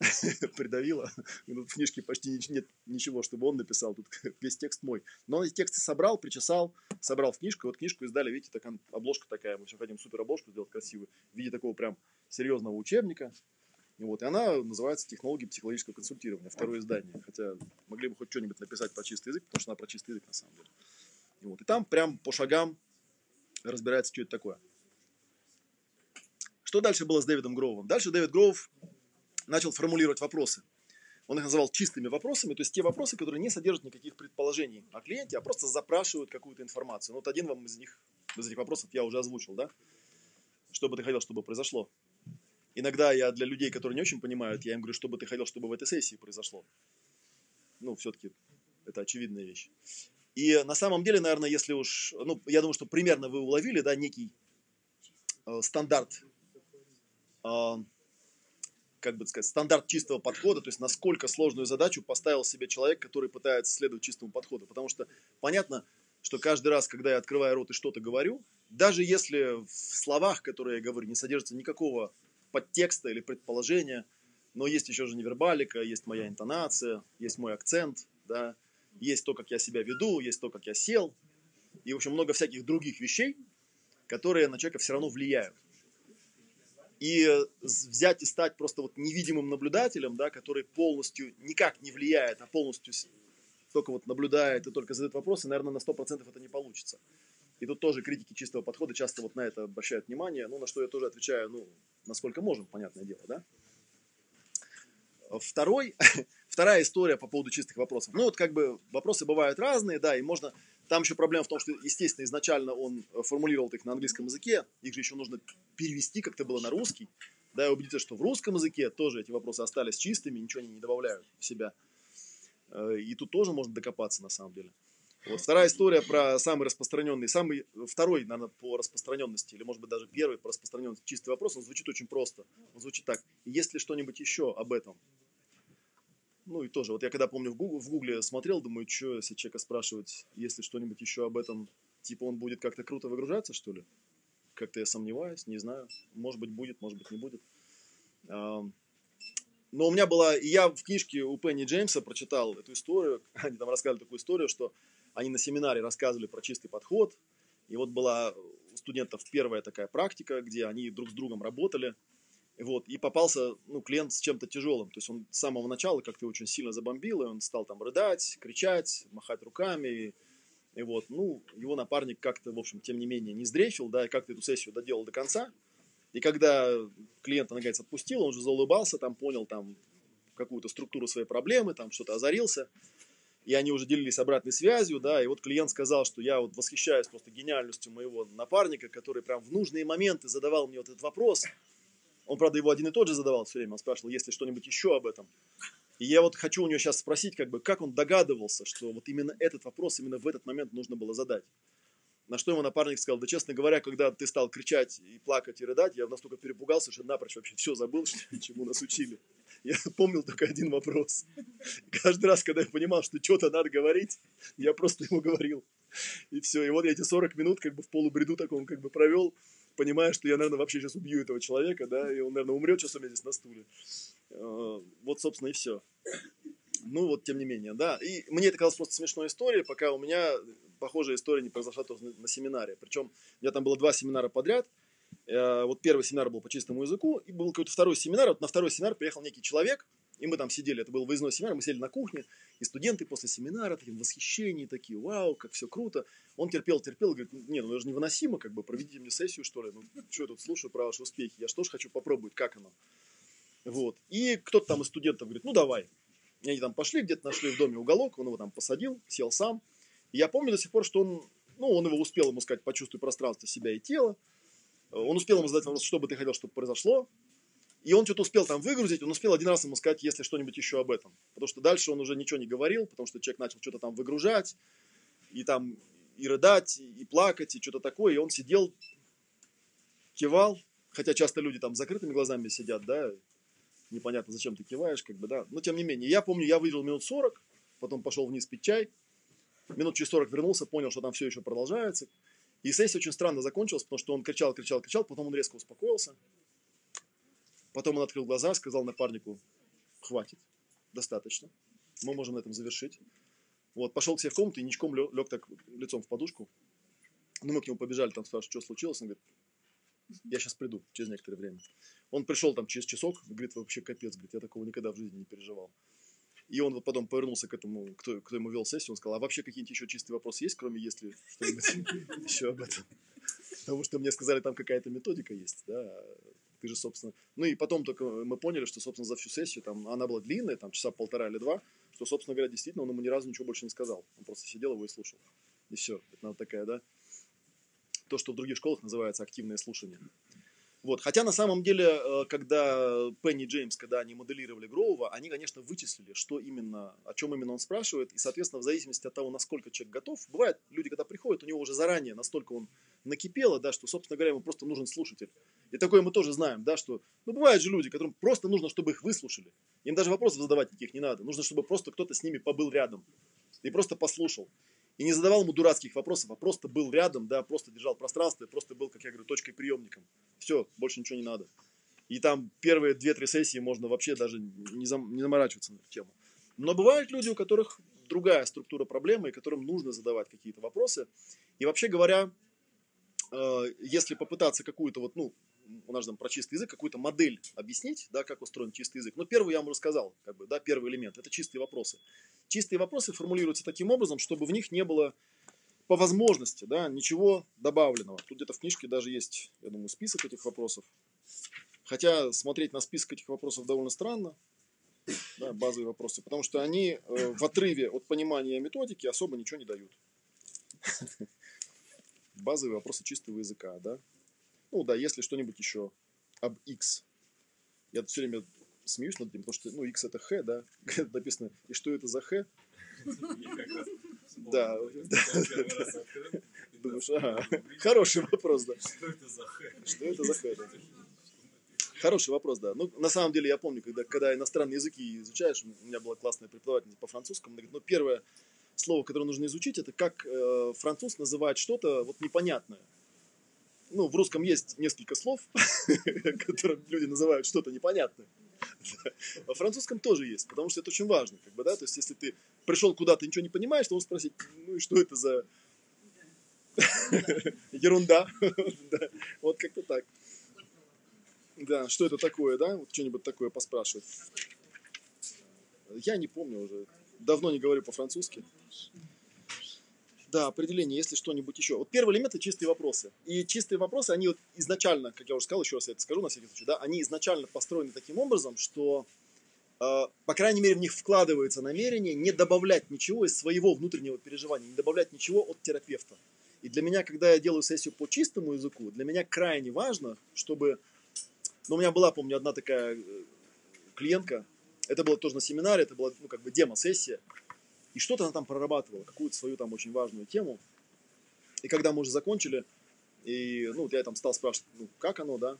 придавила. Тут в книжке почти нет ничего, чтобы он написал. Тут весь текст мой. Но он эти тексты собрал, причесал, собрал в книжку. Вот книжку издали, видите, так обложка такая. Мы все хотим супер обложку сделать красивую. В виде такого прям серьезного учебника. И, вот, и она называется «Технологии психологического консультирования», второе издание. Хотя могли бы хоть что-нибудь написать про чистый язык, потому что она про чистый язык на самом деле. Вот, и там прям по шагам разбирается, что это такое. Что дальше было с Дэвидом Гроувом? Дальше Дэвид Гроув начал формулировать вопросы. Он их называл чистыми вопросами, то есть те вопросы, которые не содержат никаких предположений о клиенте, а просто запрашивают какую-то информацию. Ну, вот один вам из них, из этих вопросов я уже озвучил, да? Что бы ты хотел, чтобы произошло? Иногда я для людей, которые не очень понимают, я им говорю, что бы ты хотел, чтобы в этой сессии произошло. Ну, все-таки это очевидная вещь. И на самом деле, наверное, если уж, ну, я думаю, что примерно вы уловили, да, некий э, стандарт э, как бы сказать, стандарт чистого подхода, то есть насколько сложную задачу поставил себе человек, который пытается следовать чистому подходу. Потому что понятно, что каждый раз, когда я открываю рот и что-то говорю, даже если в словах, которые я говорю, не содержится никакого подтекста или предположения, но есть еще же невербалика, есть моя интонация, есть мой акцент, да, есть то, как я себя веду, есть то, как я сел, и, в общем, много всяких других вещей, которые на человека все равно влияют и взять и стать просто вот невидимым наблюдателем, да, который полностью никак не влияет, а полностью только вот наблюдает и только задает вопросы, наверное, на 100% это не получится. И тут тоже критики чистого подхода часто вот на это обращают внимание, ну, на что я тоже отвечаю, ну, насколько можем, понятное дело, да. Второй, вторая история по поводу чистых вопросов. Ну, вот как бы вопросы бывают разные, да, и можно там еще проблема в том, что, естественно, изначально он э, формулировал их на английском языке, их же еще нужно перевести как-то было на русский, да, и убедиться, что в русском языке тоже эти вопросы остались чистыми, ничего они не добавляют в себя. Э, и тут тоже можно докопаться, на самом деле. Вот вторая история про самый распространенный, самый, второй, наверное, по распространенности, или, может быть, даже первый по распространенности чистый вопрос, он звучит очень просто. Он звучит так. Есть ли что-нибудь еще об этом? Ну и тоже, вот я когда помню в Гугле, в Гугле смотрел, думаю, что если человека спрашивать, если что-нибудь еще об этом, типа он будет как-то круто выгружаться, что ли? Как-то я сомневаюсь, не знаю. Может быть будет, может быть не будет. Но у меня была, я в книжке у Пенни Джеймса прочитал эту историю, они там рассказывали такую историю, что они на семинаре рассказывали про чистый подход, и вот была у студентов первая такая практика, где они друг с другом работали, вот, и попался ну, клиент с чем-то тяжелым. То есть он с самого начала как-то очень сильно забомбил, и он стал там рыдать, кричать, махать руками. И, и вот, ну, его напарник как-то, в общем, тем не менее, не сдрефил, да, и как-то эту сессию доделал до конца. И когда клиента, наконец, отпустил, он уже заулыбался, там понял там какую-то структуру своей проблемы, там что-то озарился. И они уже делились обратной связью, да, и вот клиент сказал, что я вот восхищаюсь просто гениальностью моего напарника, который прям в нужные моменты задавал мне вот этот вопрос, он, правда, его один и тот же задавал все время. Он спрашивал, есть ли что-нибудь еще об этом. И я вот хочу у него сейчас спросить, как бы, как он догадывался, что вот именно этот вопрос именно в этот момент нужно было задать. На что ему напарник сказал, да, честно говоря, когда ты стал кричать и плакать и рыдать, я настолько перепугался, что напрочь вообще все забыл, чему нас учили. я помнил только один вопрос. Каждый раз, когда я понимал, что что-то надо говорить, я просто ему говорил. И все. И вот я эти 40 минут как бы в полубреду таком как бы провел, понимая, что я, наверное, вообще сейчас убью этого человека, да, и он, наверное, умрет сейчас у меня здесь на стуле. А, вот, собственно, и все. Ну, вот, тем не менее, да. И мне это казалось просто смешной историей, пока у меня похожая история не произошла тоже на семинаре. Причем у меня там было два семинара подряд. Э, вот первый семинар был по чистому языку, и был какой-то второй семинар. Вот на второй семинар приехал некий человек, и мы там сидели, это был выездной семинар, мы сидели на кухне, и студенты после семинара такие в восхищении, такие, вау, как все круто. Он терпел, терпел, говорит, не, ну это же невыносимо, как бы, проведите мне сессию, что ли, ну, что я тут слушаю про ваши успехи, я же тоже хочу попробовать, как оно. Вот. И кто-то там из студентов говорит, ну давай. И они там пошли, где-то нашли в доме уголок, он его там посадил, сел сам. И я помню до сих пор, что он, ну, он его успел ему сказать, почувствуй пространство себя и тело. Он успел ему задать вопрос, что бы ты хотел, чтобы произошло. И он что-то успел там выгрузить, он успел один раз ему сказать, если что-нибудь еще об этом. Потому что дальше он уже ничего не говорил, потому что человек начал что-то там выгружать, и там и рыдать, и плакать, и что-то такое. И он сидел, кивал, хотя часто люди там с закрытыми глазами сидят, да, непонятно, зачем ты киваешь, как бы, да. Но тем не менее, я помню, я выжил минут 40, потом пошел вниз пить чай, минут через 40 вернулся, понял, что там все еще продолжается. И сессия очень странно закончилась, потому что он кричал, кричал, кричал, потом он резко успокоился. Потом он открыл глаза, сказал напарнику, хватит, достаточно, мы можем на этом завершить. Вот, пошел к себе в комнату и ничком лег, лег так лицом в подушку. Ну, мы к нему побежали, там спрашивают, что случилось. Он говорит, я сейчас приду через некоторое время. Он пришел там через часок, говорит, вообще капец, говорит, я такого никогда в жизни не переживал. И он вот потом повернулся к этому, кто, кто ему вел сессию, он сказал, а вообще какие-нибудь еще чистые вопросы есть, кроме если что-нибудь еще об этом? Потому что мне сказали, там какая-то методика есть, да, ты же, собственно... Ну и потом только мы поняли, что, собственно, за всю сессию, там, она была длинная, там, часа полтора или два, что, собственно говоря, действительно, он ему ни разу ничего больше не сказал. Он просто сидел его и слушал. И все. Это вот такая, да, то, что в других школах называется активное слушание. Вот. Хотя на самом деле, э, когда Пенни Джеймс, когда они моделировали Гроува, они, конечно, вычислили, что именно, о чем именно он спрашивает, и, соответственно, в зависимости от того, насколько человек готов, бывает, люди, когда приходят, у него уже заранее настолько он накипело, да, что, собственно говоря, ему просто нужен слушатель. И такое мы тоже знаем, да, что, ну, бывают же люди, которым просто нужно, чтобы их выслушали. Им даже вопросов задавать никаких не надо. Нужно, чтобы просто кто-то с ними побыл рядом и просто послушал и не задавал ему дурацких вопросов, а просто был рядом, да, просто держал пространство, просто был, как я говорю, точкой приемником. Все, больше ничего не надо. И там первые две-три сессии можно вообще даже не, зам, не заморачиваться на эту тему. Но бывают люди, у которых другая структура проблемы, и которым нужно задавать какие-то вопросы. И вообще говоря, если попытаться какую-то вот, ну, у нас там про чистый язык, какую-то модель объяснить, да, как устроен чистый язык. Ну, первый я вам рассказал, как бы, да, первый элемент, это чистые вопросы. Чистые вопросы формулируются таким образом, чтобы в них не было по возможности, да, ничего добавленного. Тут где-то в книжке даже есть, я думаю, список этих вопросов. Хотя смотреть на список этих вопросов довольно странно, да, базовые вопросы, потому что они э, в отрыве от понимания методики особо ничего не дают. Базовые вопросы чистого языка, да. Ну да, если что-нибудь еще об X. Я все время смеюсь над этим, потому что, ну, X это Х, да, написано, и что это за Х? Да, да. Думаешь, ага, хороший вопрос, да. Что это за Х? Что это за Х, да. Хороший вопрос, да. Ну, на самом деле, я помню, когда, когда иностранные языки изучаешь, у меня была классная преподавательница по французскому, она говорит, ну, первое слово, которое нужно изучить, это как э, француз называет что-то вот непонятное ну, в русском есть несколько слов, которые люди называют что-то непонятное. Во французском тоже есть, потому что это очень важно, как бы, да, то есть если ты пришел куда-то и ничего не понимаешь, то он спросить, ну и что это за ерунда, вот как-то так. Да, что это такое, да, вот что-нибудь такое поспрашивать. Я не помню уже, давно не говорю по-французски. Да, определение, если что-нибудь еще. Вот первый элемент – это чистые вопросы. И чистые вопросы, они вот изначально, как я уже сказал, еще раз я это скажу на всякий случай, да, они изначально построены таким образом, что, э, по крайней мере, в них вкладывается намерение не добавлять ничего из своего внутреннего переживания, не добавлять ничего от терапевта. И для меня, когда я делаю сессию по чистому языку, для меня крайне важно, чтобы... Ну, у меня была, помню, одна такая э, клиентка, это было тоже на семинаре, это была, ну, как бы демо-сессия, и что-то она там прорабатывала, какую-то свою там очень важную тему. И когда мы уже закончили, и, ну, вот я там стал спрашивать, ну, как оно, да,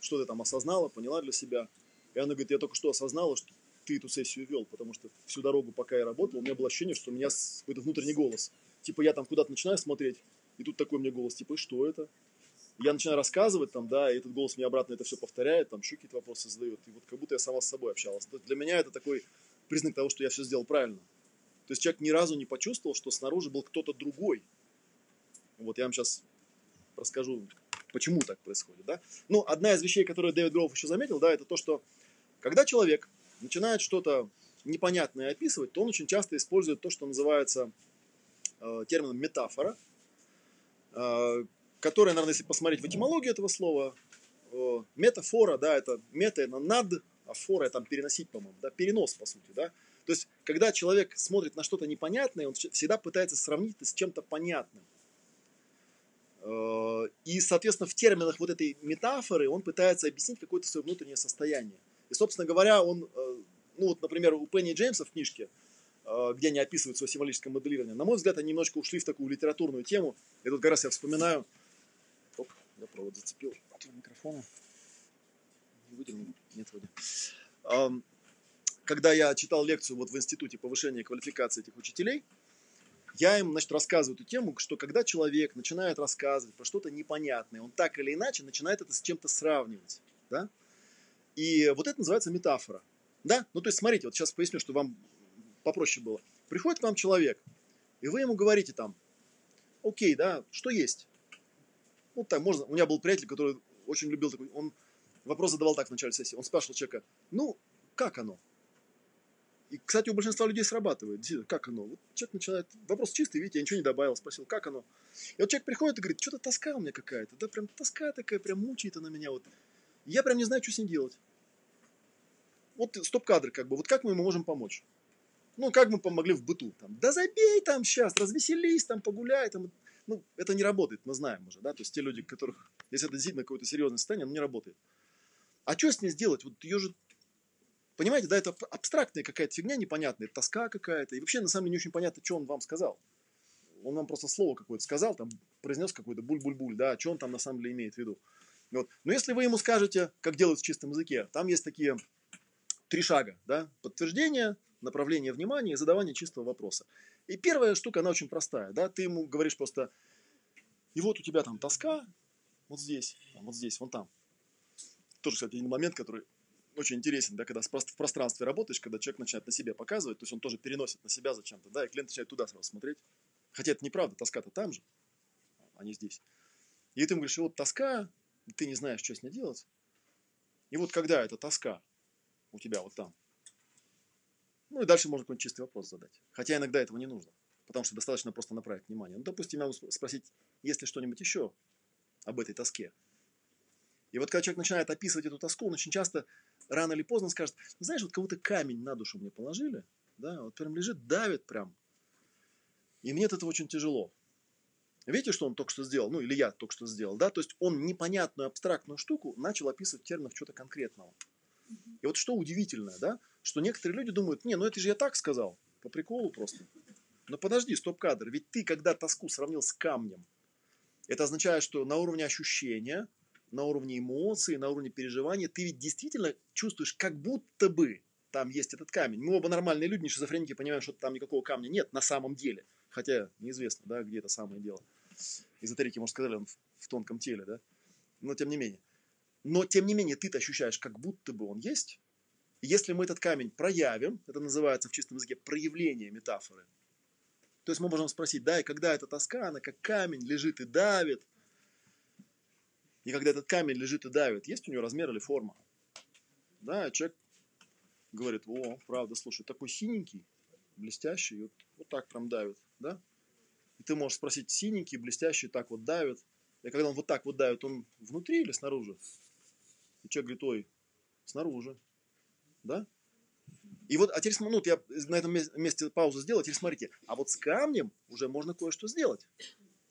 что ты там осознала, поняла для себя. И она говорит, я только что осознала, что ты эту сессию вел, потому что всю дорогу, пока я работал, у меня было ощущение, что у меня какой-то внутренний голос. Типа я там куда-то начинаю смотреть, и тут такой мне голос, типа, и что это? Я начинаю рассказывать там, да, и этот голос мне обратно это все повторяет, там еще какие-то вопросы задает, и вот как будто я сама с собой общалась. То для меня это такой признак того, что я все сделал правильно. То есть человек ни разу не почувствовал, что снаружи был кто-то другой. Вот я вам сейчас расскажу, почему так происходит, да. Ну, одна из вещей, которую Дэвид Гроув еще заметил, да, это то, что когда человек начинает что-то непонятное описывать, то он очень часто использует то, что называется э, термином метафора, э, которая, наверное, если посмотреть в этимологию этого слова, э, метафора, да, это мета, это над, а фора, это там переносить, по-моему, да, перенос, по сути, да. То есть, когда человек смотрит на что-то непонятное, он всегда пытается сравнить это с чем-то понятным. Э, и, соответственно, в терминах вот этой метафоры он пытается объяснить какое-то свое внутреннее состояние. И, собственно говоря, он, э, ну вот, например, у Пенни Джеймса в книжке, где они описывают свое символическое моделирование, на мой взгляд, они немножко ушли в такую литературную тему. И тут как раз я вспоминаю... Я провод зацепил от микрофона. Не выдернул? Нет, вроде. Когда я читал лекцию вот в институте повышения квалификации этих учителей, я им, значит, рассказываю эту тему, что когда человек начинает рассказывать про что-то непонятное, он так или иначе начинает это с чем-то сравнивать, да? И вот это называется метафора, да? Ну, то есть, смотрите, вот сейчас поясню, что вам попроще было. Приходит к вам человек, и вы ему говорите там, окей, да, что есть? Ну, так, можно, у меня был приятель, который очень любил такой, он вопрос задавал так в начале сессии, он спрашивал человека, ну, как оно? И, кстати, у большинства людей срабатывает. Как оно? Вот человек начинает... Вопрос чистый, видите, я ничего не добавил. Спросил, как оно? И вот человек приходит и говорит, что-то тоска у меня какая-то. Да, прям тоска такая, прям мучает она меня. Вот. Я прям не знаю, что с ним делать. Вот стоп-кадр, как бы. Вот как мы ему можем помочь? Ну, как мы помогли в быту? Там, да забей там сейчас, развеселись, там, погуляй. Там. Ну, это не работает, мы знаем уже, да. То есть те люди, которых, если это действительно какое-то серьезное состояние, оно не работает. А что с ней сделать? Вот ее же Понимаете, да, это абстрактная какая-то фигня непонятная, тоска какая-то. И вообще, на самом деле, не очень понятно, что он вам сказал. Он вам просто слово какое-то сказал, там, произнес какой-то буль-буль-буль, да, что он там на самом деле имеет в виду. Вот. Но если вы ему скажете, как делают в чистом языке, там есть такие три шага, да, подтверждение, направление внимания и задавание чистого вопроса. И первая штука, она очень простая, да, ты ему говоришь просто, и вот у тебя там тоска, вот здесь, вот здесь, вон там. Тоже, кстати, один момент, который очень интересен, да, когда в пространстве работаешь, когда человек начинает на себя показывать, то есть он тоже переносит на себя зачем-то, да, и клиент начинает туда сразу смотреть. Хотя это неправда, тоска-то там же, а не здесь. И ты ему говоришь, вот тоска, ты не знаешь, что с ней делать. И вот когда эта тоска у тебя вот там, ну и дальше можно какой-нибудь чистый вопрос задать. Хотя иногда этого не нужно, потому что достаточно просто направить внимание. Ну, допустим, я могу спросить, есть ли что-нибудь еще об этой тоске. И вот когда человек начинает описывать эту тоску, он очень часто рано или поздно скажет, знаешь, вот кого-то камень на душу мне положили, да, вот прям лежит, давит прям. И мне от этого очень тяжело. Видите, что он только что сделал? Ну, или я только что сделал, да? То есть он непонятную абстрактную штуку начал описывать в терминах чего-то конкретного. И вот что удивительное, да? Что некоторые люди думают, не, ну это же я так сказал, по приколу просто. Но подожди, стоп-кадр, ведь ты, когда тоску сравнил с камнем, это означает, что на уровне ощущения – на уровне эмоций, на уровне переживания, ты ведь действительно чувствуешь, как будто бы там есть этот камень. Мы оба нормальные люди, не шизофреники, понимаем, что там никакого камня нет на самом деле. Хотя неизвестно, да, где это самое дело. Эзотерики, может, сказали, он в, в тонком теле, да. Но тем не менее. Но тем не менее, ты-то ощущаешь, как будто бы он есть. Если мы этот камень проявим, это называется в чистом языке проявление метафоры. То есть мы можем спросить, да, и когда эта тоска, она как камень лежит и давит, и когда этот камень лежит и давит, есть у него размер или форма? Да, человек говорит, о, правда, слушай, такой синенький, блестящий, вот, вот так прям давит, да? И ты можешь спросить, синенький, блестящий, так вот давит. И когда он вот так вот давит, он внутри или снаружи? И человек говорит, ой, снаружи, да? И вот, а теперь, ну, вот я на этом месте паузу сделал, а теперь смотрите, а вот с камнем уже можно кое-что сделать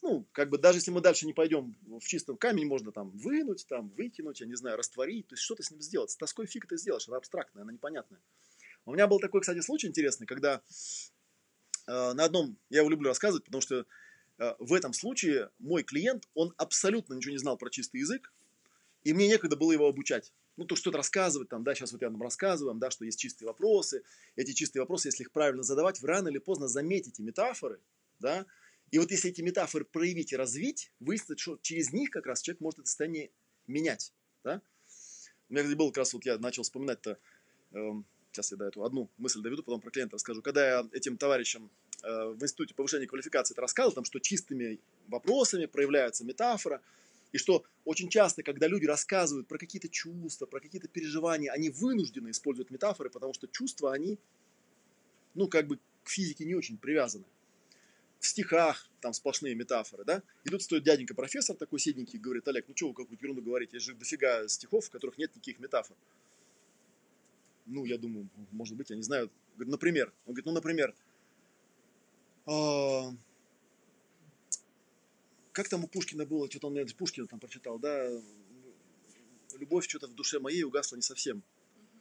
ну, как бы даже если мы дальше не пойдем в чистом камень, можно там вынуть, там выкинуть, я не знаю, растворить, то есть что-то с ним сделать. С тоской фиг ты сделаешь, она абстрактная, она непонятная. У меня был такой, кстати, случай интересный, когда э, на одном, я его люблю рассказывать, потому что э, в этом случае мой клиент, он абсолютно ничего не знал про чистый язык, и мне некогда было его обучать. Ну, то что-то рассказывать там, да, сейчас вот я вам рассказываю, да, что есть чистые вопросы. Эти чистые вопросы, если их правильно задавать, вы рано или поздно заметите метафоры, да, и вот если эти метафоры проявить и развить, выяснится, что через них как раз человек может это состояние менять, да. У меня был как раз, вот я начал вспоминать-то, э, сейчас я до эту одну мысль доведу, потом про клиента расскажу. Когда я этим товарищам э, в институте повышения квалификации это рассказывал, там, что чистыми вопросами проявляется метафора, и что очень часто, когда люди рассказывают про какие-то чувства, про какие-то переживания, они вынуждены использовать метафоры, потому что чувства, они, ну, как бы к физике не очень привязаны. В стихах там сплошные метафоры, да? И тут стоит дяденька профессор такой седенький, говорит, Олег, ну что вы какую-то ерунду говорите, есть же дофига стихов, в которых нет никаких метафор. Ну, я думаю, может быть, я не знаю. Говорит, например, он говорит, ну, например, а, как там у Пушкина было, что-то он мне Пушкина там прочитал, да, любовь что-то в душе моей угасла не совсем,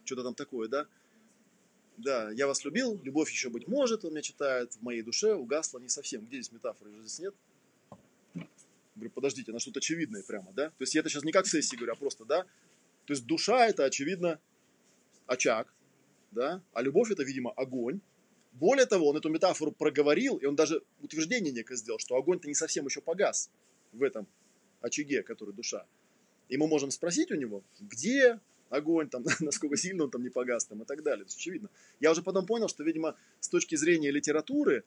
что-то там такое, да, да, я вас любил, любовь еще быть может, он мне читает, в моей душе угасла не совсем, где здесь метафора, здесь нет? Говорю, подождите, она что-то очевидное прямо, да, то есть я это сейчас не как сессии говорю, а просто, да, то есть душа это очевидно очаг, да, а любовь это, видимо, огонь, более того, он эту метафору проговорил, и он даже утверждение некое сделал, что огонь-то не совсем еще погас в этом очаге, который душа. И мы можем спросить у него, где огонь, там, насколько сильно он там не погас там, и так далее. Это очевидно. Я уже потом понял, что, видимо, с точки зрения литературы,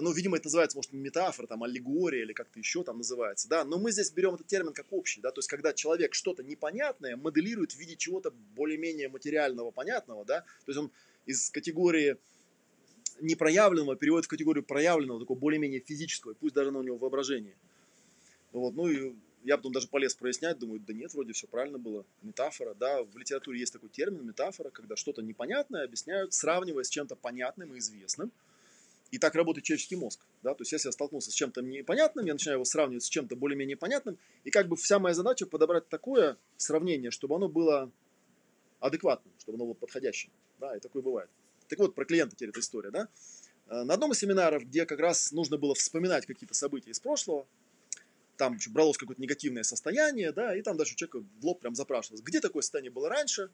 ну, видимо, это называется, может, метафора, там, аллегория или как-то еще там называется, да, но мы здесь берем этот термин как общий, да, то есть, когда человек что-то непонятное моделирует в виде чего-то более-менее материального, понятного, да, то есть он из категории непроявленного переводит в категорию проявленного, такого более-менее физического, пусть даже на у него воображение. Вот, ну и я потом даже полез прояснять, думаю, да нет, вроде все правильно было. Метафора, да, в литературе есть такой термин, метафора, когда что-то непонятное объясняют, сравнивая с чем-то понятным и известным. И так работает человеческий мозг, да, то есть если я столкнулся с чем-то непонятным, я начинаю его сравнивать с чем-то более-менее понятным, и как бы вся моя задача подобрать такое сравнение, чтобы оно было адекватным, чтобы оно было подходящим, да, и такое бывает. Так вот, про клиента теперь эта история, да. Э, на одном из семинаров, где как раз нужно было вспоминать какие-то события из прошлого, там бралось какое-то негативное состояние, да, и там даже у человека в лоб прям запрашивалось, где такое состояние было раньше,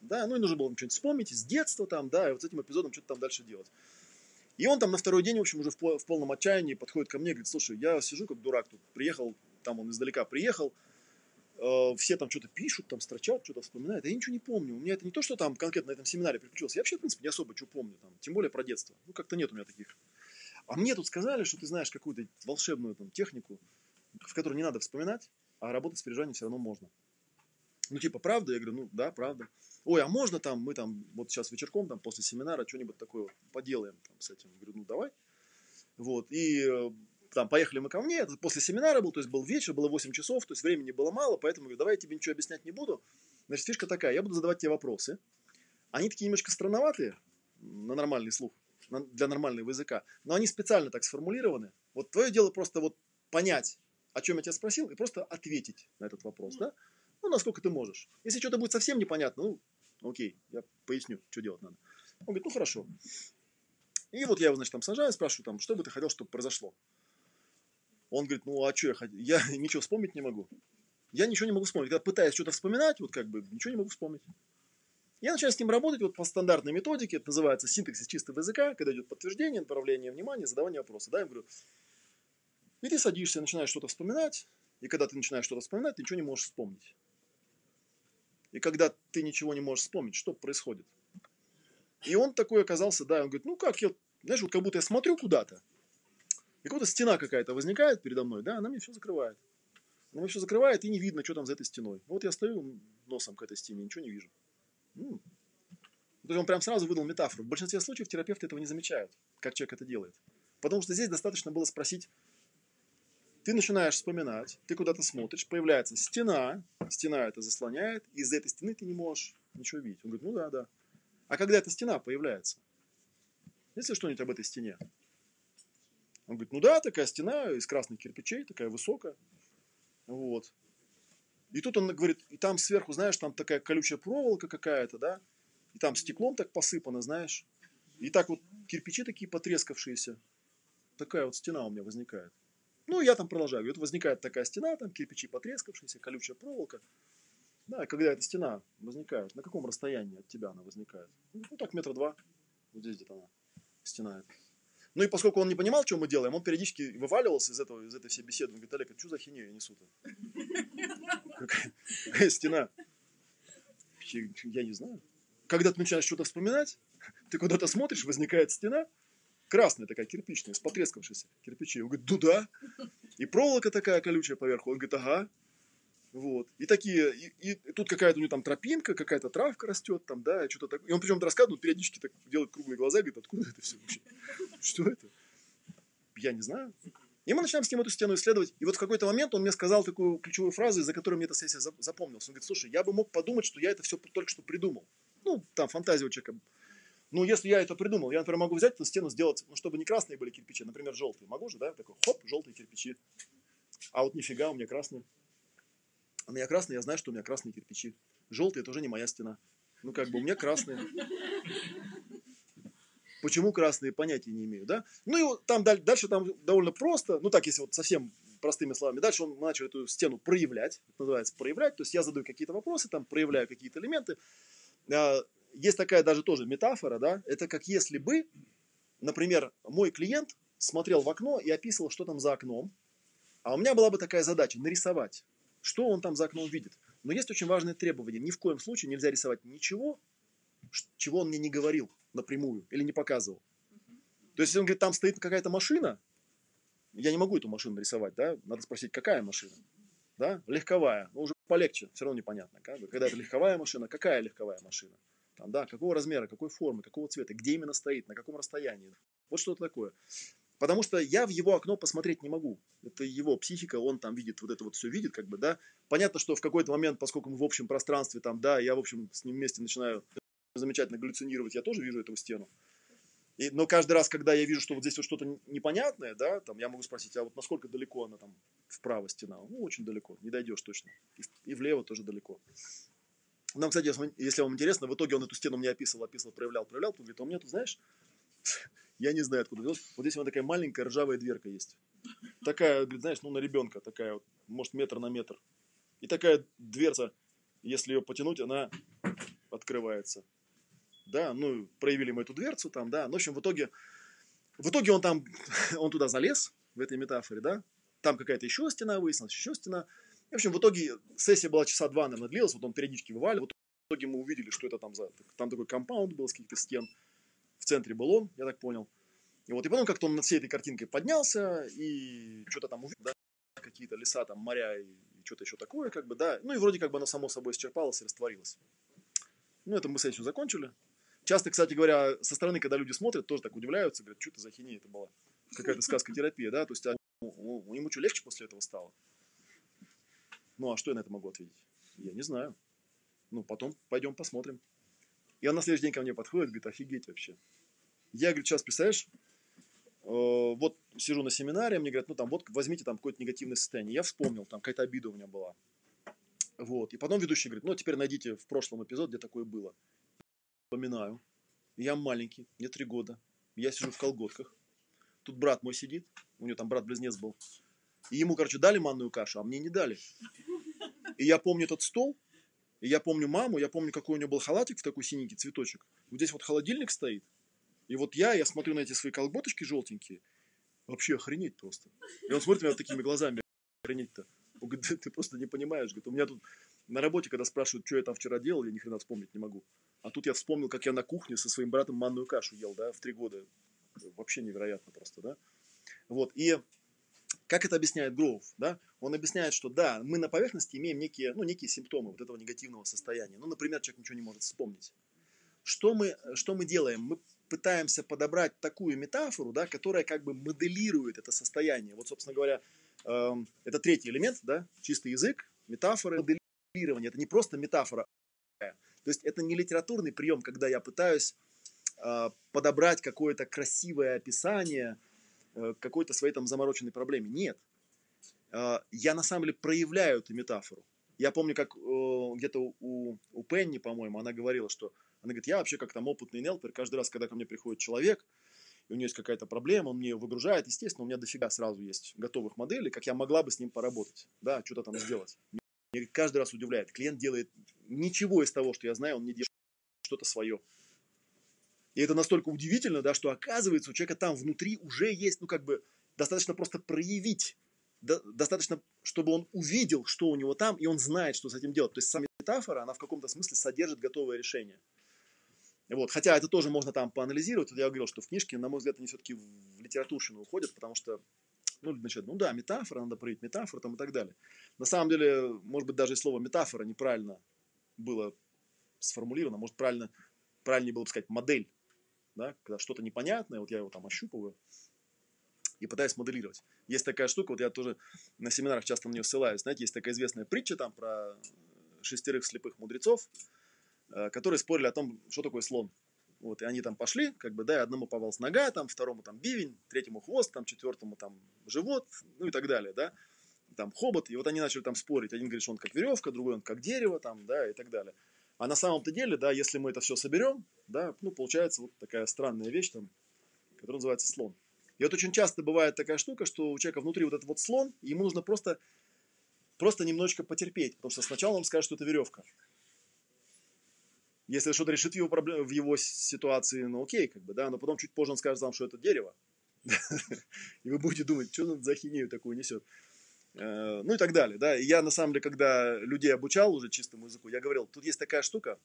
да, ну и нужно было что-нибудь вспомнить из детства там, да, и вот с этим эпизодом что-то там дальше делать. И он там на второй день, в общем, уже в, в полном отчаянии подходит ко мне и говорит, слушай, я сижу как дурак тут, приехал, там он издалека приехал, все там что-то пишут, там строчат, что-то вспоминают. Я ничего не помню. У меня это не то, что там конкретно на этом семинаре приключилось. Я вообще, в принципе, не особо что помню. Там, тем более про детство. Ну, как-то нет у меня таких. А мне тут сказали, что ты знаешь какую-то волшебную там, технику, в которой не надо вспоминать, а работать с переживанием все равно можно. Ну, типа, правда? Я говорю, ну, да, правда. Ой, а можно там, мы там, вот сейчас вечерком, там, после семинара, что-нибудь такое поделаем там, с этим? Я говорю, ну, давай. Вот, и э, там поехали мы ко мне, это после семинара был, то есть был вечер, было 8 часов, то есть времени было мало, поэтому говорю, давай я тебе ничего объяснять не буду. Значит, фишка такая, я буду задавать тебе вопросы. Они такие немножко странноватые на нормальный слух, для нормального языка, но они специально так сформулированы. Вот твое дело просто вот понять, о чем я тебя спросил, и просто ответить на этот вопрос, да? Ну, насколько ты можешь. Если что-то будет совсем непонятно, ну, окей, я поясню, что делать надо. Он говорит, ну, хорошо. И вот я его, значит, там сажаю, спрашиваю, там, что бы ты хотел, чтобы произошло. Он говорит, ну а что я хотел? Я ничего вспомнить не могу. Я ничего не могу вспомнить. Когда пытаюсь что-то вспоминать, вот как бы ничего не могу вспомнить. Я начинаю с ним работать вот по стандартной методике, это называется синтаксис чистого языка, когда идет подтверждение, направление внимания, задавание вопроса. Да, я говорю, и ты садишься, начинаешь что-то вспоминать, и когда ты начинаешь что-то вспоминать, ты ничего не можешь вспомнить. И когда ты ничего не можешь вспомнить, что происходит? И он такой оказался, да, он говорит, ну как, я, знаешь, вот как будто я смотрю куда-то, и какая-то стена какая-то возникает передо мной, да, она мне все закрывает. Она мне все закрывает, и не видно, что там за этой стеной. Вот я стою носом к этой стене, ничего не вижу. То есть он прям сразу выдал метафору. В большинстве случаев терапевты этого не замечают, как человек это делает. Потому что здесь достаточно было спросить, ты начинаешь вспоминать, ты куда-то смотришь, появляется стена, стена это заслоняет, и из-за этой стены ты не можешь ничего видеть. Он говорит, ну да, да. А когда эта стена появляется? Есть ли что-нибудь об этой стене? Он говорит, ну да, такая стена из красных кирпичей, такая высокая. Вот. И тут он говорит, и там сверху, знаешь, там такая колючая проволока какая-то, да, и там стеклом так посыпано, знаешь. И так вот кирпичи такие потрескавшиеся. Такая вот стена у меня возникает. Ну, я там продолжаю. И вот возникает такая стена, там кирпичи потрескавшиеся, колючая проволока. Да, когда эта стена возникает, на каком расстоянии от тебя она возникает? Ну, так, метра два. Вот здесь где-то она, стена эта. Ну и поскольку он не понимал, что мы делаем, он периодически вываливался из, этого, из этой всей беседы. Он говорит, Олег, а что за хинею я несу-то? Какая, какая стена? Я не знаю. Когда ты начинаешь что-то вспоминать, ты куда-то смотришь, возникает стена, красная такая, кирпичная, с потрескавшейся кирпичей. Он говорит, ну да. И проволока такая колючая поверху. Он говорит, ага. Вот. И такие, и, и тут какая-то у него там тропинка, какая-то травка растет там, да, что-то такое. И он причем рассказывает, периодически так делает круглые глаза, говорит, откуда это все вообще? Что это? Я не знаю. И мы начинаем с ним эту стену исследовать. И вот в какой-то момент он мне сказал такую ключевую фразу, из-за которой мне эта сессия запомнилась. Он говорит, слушай, я бы мог подумать, что я это все только что придумал. Ну, там фантазия у человека. Ну, если я это придумал, я, например, могу взять эту стену, сделать, ну, чтобы не красные были кирпичи, например, желтые. Могу же, да? Такой, хоп, желтые кирпичи. А вот нифига, у меня красные. У меня красные, я знаю, что у меня красные кирпичи. Желтые – это уже не моя стена. Ну, как бы у меня красные. Почему красные, понятия не имею, да? Ну, и там дальше там довольно просто, ну, так, если вот совсем простыми словами. Дальше он начал эту стену проявлять, это называется проявлять, то есть я задаю какие-то вопросы, там проявляю какие-то элементы. А, есть такая даже тоже метафора, да, это как если бы, например, мой клиент смотрел в окно и описывал, что там за окном, а у меня была бы такая задача нарисовать, что он там за окном видит. Но есть очень важное требование. Ни в коем случае нельзя рисовать ничего, чего он мне не говорил напрямую или не показывал. То есть, если он говорит, там стоит какая-то машина, я не могу эту машину рисовать, да? Надо спросить, какая машина? Да? Легковая. Ну, уже полегче, все равно непонятно. Как бы. Когда это легковая машина, какая легковая машина? Там, да, какого размера, какой формы, какого цвета, где именно стоит, на каком расстоянии. Вот что это такое. Потому что я в его окно посмотреть не могу. Это его психика, он там видит, вот это вот все видит, как бы, да. Понятно, что в какой-то момент, поскольку мы в общем пространстве, там, да, я, в общем, с ним вместе начинаю замечательно галлюцинировать, я тоже вижу эту стену. И, но каждый раз, когда я вижу, что вот здесь вот что-то непонятное, да, там, я могу спросить, а вот насколько далеко она там вправо стена? Ну, очень далеко, не дойдешь точно. И, и влево тоже далеко. Нам, кстати, если вам интересно, в итоге он эту стену мне описывал, описывал, проявлял, проявлял. Тут говорит, а у меня тут, знаешь, я не знаю, откуда взялось. Вот здесь у меня такая маленькая ржавая дверка есть. Такая, знаешь, ну на ребенка, такая вот, может, метр на метр. И такая дверца, если ее потянуть, она открывается. Да, ну, проявили мы эту дверцу там, да. Ну, в общем, в итоге, в итоге он там, он туда залез, в этой метафоре, да. Там какая-то еще стена выяснилась, еще стена. В общем, в итоге сессия была часа два, наверное, длилась, вот он периодически вываливал. В итоге мы увидели, что это там за... Там такой компаунд был с каких-то стен. Центре был он, я так понял. И вот, и потом как-то он над всей этой картинкой поднялся и что-то там увидел, да, какие-то леса, там, моря и что-то еще такое, как бы, да. Ну и вроде как бы оно само собой исчерпалось и растворилось. Ну, это мы сессию закончили. Часто, кстати говоря, со стороны, когда люди смотрят, тоже так удивляются, говорят, что это за хинея это была. Какая-то сказка-терапия, да, то есть а, ему что, легче после этого стало? Ну, а что я на это могу ответить? Я не знаю. Ну, потом пойдем посмотрим. И он на следующий день ко мне подходит, говорит, офигеть вообще. Я, говорит, сейчас, представляешь, э, вот сижу на семинаре, мне говорят, ну там, вот возьмите там какое-то негативное состояние. Я вспомнил, там какая-то обида у меня была. Вот. И потом ведущий говорит, ну, теперь найдите в прошлом эпизод, где такое было. Вспоминаю. Я маленький, мне три года. Я сижу в колготках. Тут брат мой сидит, у него там брат-близнец был. И ему, короче, дали манную кашу, а мне не дали. И я помню этот стол, и я помню маму, я помню, какой у нее был халатик в такой синенький цветочек. Вот здесь вот холодильник стоит. И вот я, я смотрю на эти свои колготочки желтенькие. Вообще охренеть просто. И он смотрит на меня такими глазами. Охренеть-то. Он говорит, ты просто не понимаешь. Говорит, у меня тут на работе, когда спрашивают, что я там вчера делал, я ни хрена вспомнить не могу. А тут я вспомнил, как я на кухне со своим братом манную кашу ел, да, в три года. Вообще невероятно просто, да. Вот, и как это объясняет Гроув? Да? Он объясняет, что да, мы на поверхности имеем некие, ну, некие симптомы вот этого негативного состояния. Ну, например, человек ничего не может вспомнить. Что мы, что мы делаем? Мы пытаемся подобрать такую метафору, да, которая как бы моделирует это состояние. Вот, собственно говоря, э, это третий элемент, да, чистый язык, метафоры, моделирование. Это не просто метафора, то есть это не литературный прием, когда я пытаюсь э, подобрать какое-то красивое описание, какой-то своей там замороченной проблеме. Нет. А, я на самом деле проявляю эту метафору. Я помню, как где-то у, у Пенни, по-моему, она говорила, что она говорит, я вообще как там опытный нелпер, каждый раз, когда ко мне приходит человек, и у него есть какая-то проблема, он мне ее выгружает, естественно, у меня дофига сразу есть готовых моделей, как я могла бы с ним поработать, да, что-то там сделать. Меня каждый раз удивляет. Клиент делает ничего из того, что я знаю, он не делает что-то свое. И это настолько удивительно, да, что оказывается у человека там внутри уже есть, ну как бы, достаточно просто проявить, до, достаточно, чтобы он увидел, что у него там, и он знает, что с этим делать. То есть сама метафора, она в каком-то смысле содержит готовое решение. Вот. Хотя это тоже можно там поанализировать. Вот я говорил, что в книжке, на мой взгляд, они все-таки в литературщину уходят, потому что, ну, значит, ну да, метафора, надо проявить метафору там и так далее. На самом деле, может быть, даже и слово метафора неправильно было сформулировано. Может, правильно, правильнее было бы сказать модель. Да? Когда что-то непонятное, вот я его там ощупываю и пытаюсь моделировать. Есть такая штука, вот я тоже на семинарах часто на нее ссылаюсь. Знаете, есть такая известная притча там про шестерых слепых мудрецов, Э, которые спорили о том, что такое слон. Вот, и они там пошли, как бы, да, и одному повалась нога, там, второму там бивень, третьему хвост, там, четвертому там живот, ну и так далее, да, там хобот, и вот они начали там спорить. Один говорит, что он как веревка, другой он как дерево, там, да, и так далее. А на самом-то деле, да, если мы это все соберем, да, ну, получается вот такая странная вещь там, которая называется слон. И вот очень часто бывает такая штука, что у человека внутри вот этот вот слон, и ему нужно просто, просто немножечко потерпеть, потому что сначала он скажет, что это веревка. Если что-то решит его проблем, в его ситуации, ну окей, как бы, да, но потом чуть позже он скажет вам, что это дерево. И вы будете думать, что он за хинею такую несет. Э, ну и так далее, да. Я, на самом деле, когда людей обучал уже чистому языку, я говорил, тут есть такая штука,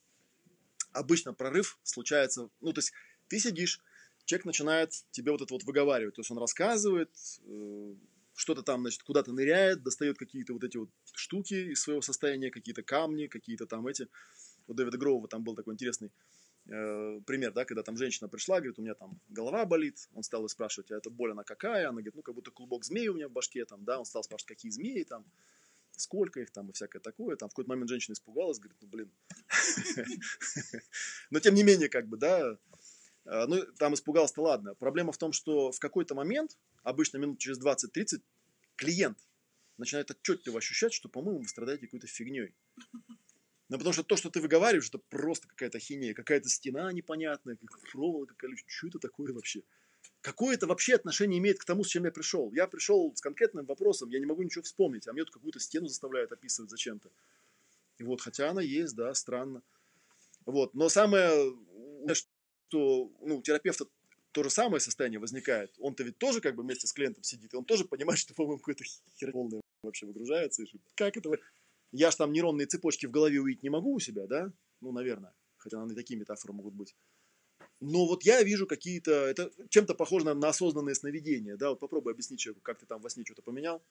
обычно прорыв случается, ну, то есть ты сидишь, человек начинает тебе вот это вот выговаривать, то есть он рассказывает, э, что-то там, значит, куда-то ныряет, достает какие-то вот эти вот штуки из своего состояния, какие-то камни, какие-то там эти, у Дэвида Гроува там был такой интересный пример, да, когда там женщина пришла, говорит, у меня там голова болит, он стал спрашивать, а эта боль она какая, она говорит, ну, как будто клубок змей у меня в башке, там, да, он стал спрашивать, какие змеи там, сколько их там и всякое такое, там в какой-то момент женщина испугалась, говорит, ну, блин, но тем не менее, как бы, да, э, ну, там испугалась-то ладно. Проблема в том, что в какой-то момент, обычно минут через 20-30, клиент начинает отчетливо ощущать, что, по-моему, вы страдаете какой-то фигней. Ну, потому что то, что ты выговариваешь, это просто какая-то хинея, какая-то стена непонятная, как проволока колючая. Что это такое вообще? Какое это вообще отношение имеет к тому, с чем я пришел? Я пришел с конкретным вопросом, я не могу ничего вспомнить, а мне тут какую-то стену заставляют описывать зачем-то. И вот, хотя она есть, да, странно. Вот, но самое, что ну, у терапевта то же самое состояние возникает. Он-то ведь тоже как бы вместе с клиентом сидит, и он тоже понимает, что, по-моему, какой-то хер полный вообще выгружается. И что, как это я же там нейронные цепочки в голове увидеть не могу у себя, да? Ну, наверное. Хотя, наверное, такие метафоры могут быть. Но вот я вижу какие-то, это чем-то похоже на, на осознанные сновидения, да, вот попробуй объяснить человеку, как ты там во сне что-то поменял,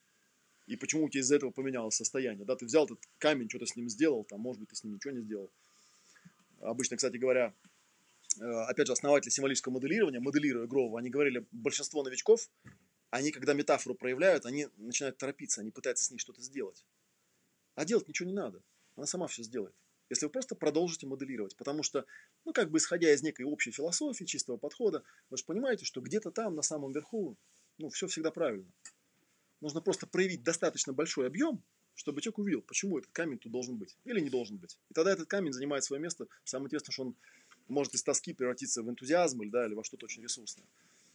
и почему у тебя из-за этого поменялось состояние, да, ты взял этот камень, что-то с ним сделал, там, может быть, ты с ним ничего не сделал. Обычно, кстати говоря, э, опять же, основатели символического моделирования, моделируя Грова, они говорили, большинство новичков, они, когда метафору проявляют, они начинают торопиться, они пытаются с ней что-то сделать. А делать ничего не надо. Она сама все сделает. Если вы просто продолжите моделировать. Потому что, ну, как бы исходя из некой общей философии, чистого подхода, вы же понимаете, что где-то там, на самом верху, ну, все всегда правильно. Нужно просто проявить достаточно большой объем, чтобы человек увидел, почему этот камень тут должен быть или не должен быть. И тогда этот камень занимает свое место. Самое интересное, что он может из тоски превратиться в энтузиазм или, да, или во что-то очень ресурсное.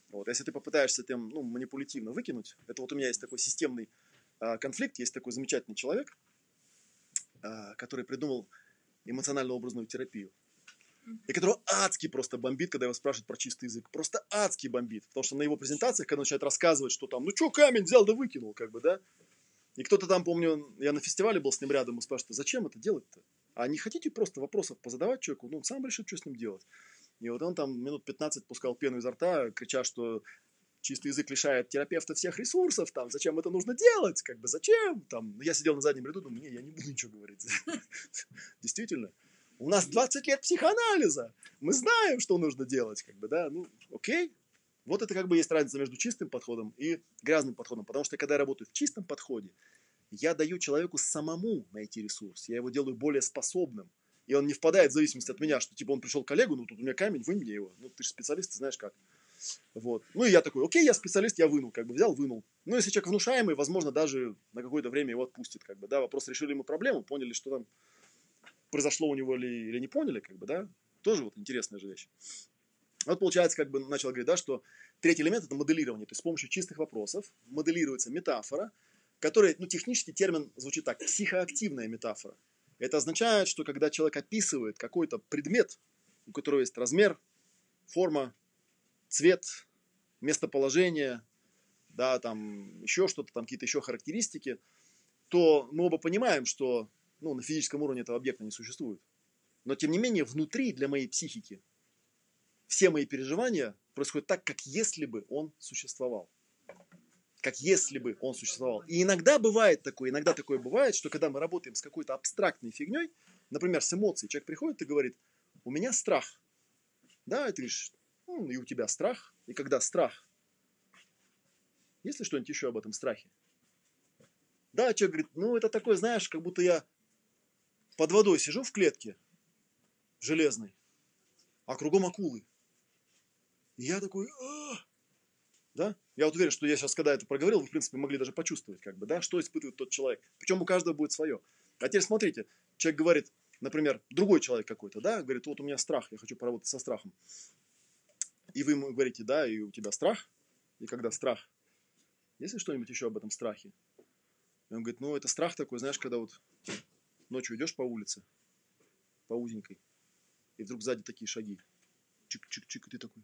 Вот. Если ты попытаешься этим ну, манипулятивно выкинуть, это вот у меня есть такой системный а, конфликт, есть такой замечательный человек, который придумал эмоционально-образную терапию. И которого адски просто бомбит, когда его спрашивают про чистый язык. Просто адски бомбит. Потому что на его презентациях, когда он начинает рассказывать, что там, ну что, камень взял да выкинул, как бы, да. И кто-то там, помню, я на фестивале был с ним рядом, и спрашивает, зачем это делать-то? А не хотите просто вопросов позадавать человеку? Ну, он сам решит, что с ним делать. И вот он там минут 15 пускал пену изо рта, крича, что чистый язык лишает терапевта всех ресурсов, там, зачем это нужно делать, как бы, зачем, там, я сидел на заднем ряду, думаю, не, я не буду ничего говорить. Действительно, у нас 20 лет психоанализа, мы знаем, что нужно делать, как бы, да, ну, окей, вот это как бы есть разница между чистым подходом и грязным подходом, потому что когда я работаю в чистом подходе, я даю человеку самому найти ресурс, я его делаю более способным, и он не впадает в зависимость от меня, что типа он пришел к коллегу, ну тут у меня камень, вынь мне его, ну ты же специалист, ты знаешь как. Вот. Ну и я такой, окей, я специалист, я вынул, как бы взял, вынул. Ну, если человек внушаемый, возможно, даже на какое-то время его отпустит, как бы, да, вопрос, решили мы проблему, поняли, что там произошло у него или, или не поняли, как бы, да, тоже вот интересная же вещь. Вот получается, как бы начал говорить, да, что третий элемент это моделирование, то есть с помощью чистых вопросов моделируется метафора, который, ну, технический термин звучит так, психоактивная метафора. Это означает, что когда человек описывает какой-то предмет, у которого есть размер, форма, цвет, местоположение, да, там еще что-то, там какие-то еще характеристики, то мы оба понимаем, что ну, на физическом уровне этого объекта не существует. Но тем не менее, внутри для моей психики все мои переживания происходят так, как если бы он существовал. Как если бы он существовал. И иногда бывает такое, иногда такое бывает, что когда мы работаем с какой-то абстрактной фигней, например, с эмоцией, человек приходит и говорит, у меня страх. Да, ты говоришь, ну, и у тебя страх. И когда страх, есть ли что-нибудь еще об этом страхе? Да, человек говорит, ну это такое, знаешь, как будто я под водой сижу в клетке железной, а кругом акулы. И я такой, а да? Я вот уверен, что я сейчас, когда это проговорил, вы, в принципе, могли даже почувствовать, как бы, да, что испытывает тот человек. Причем у каждого будет свое. А теперь смотрите, человек говорит, например, другой человек какой-то, да, говорит, вот у меня страх, я хочу поработать со страхом. И вы ему говорите, да, и у тебя страх, и когда страх, есть ли что-нибудь еще об этом страхе? И он говорит, ну, это страх такой, знаешь, когда вот ночью идешь по улице, по узенькой, и вдруг сзади такие шаги. Чик-чик-чик, и ты такой...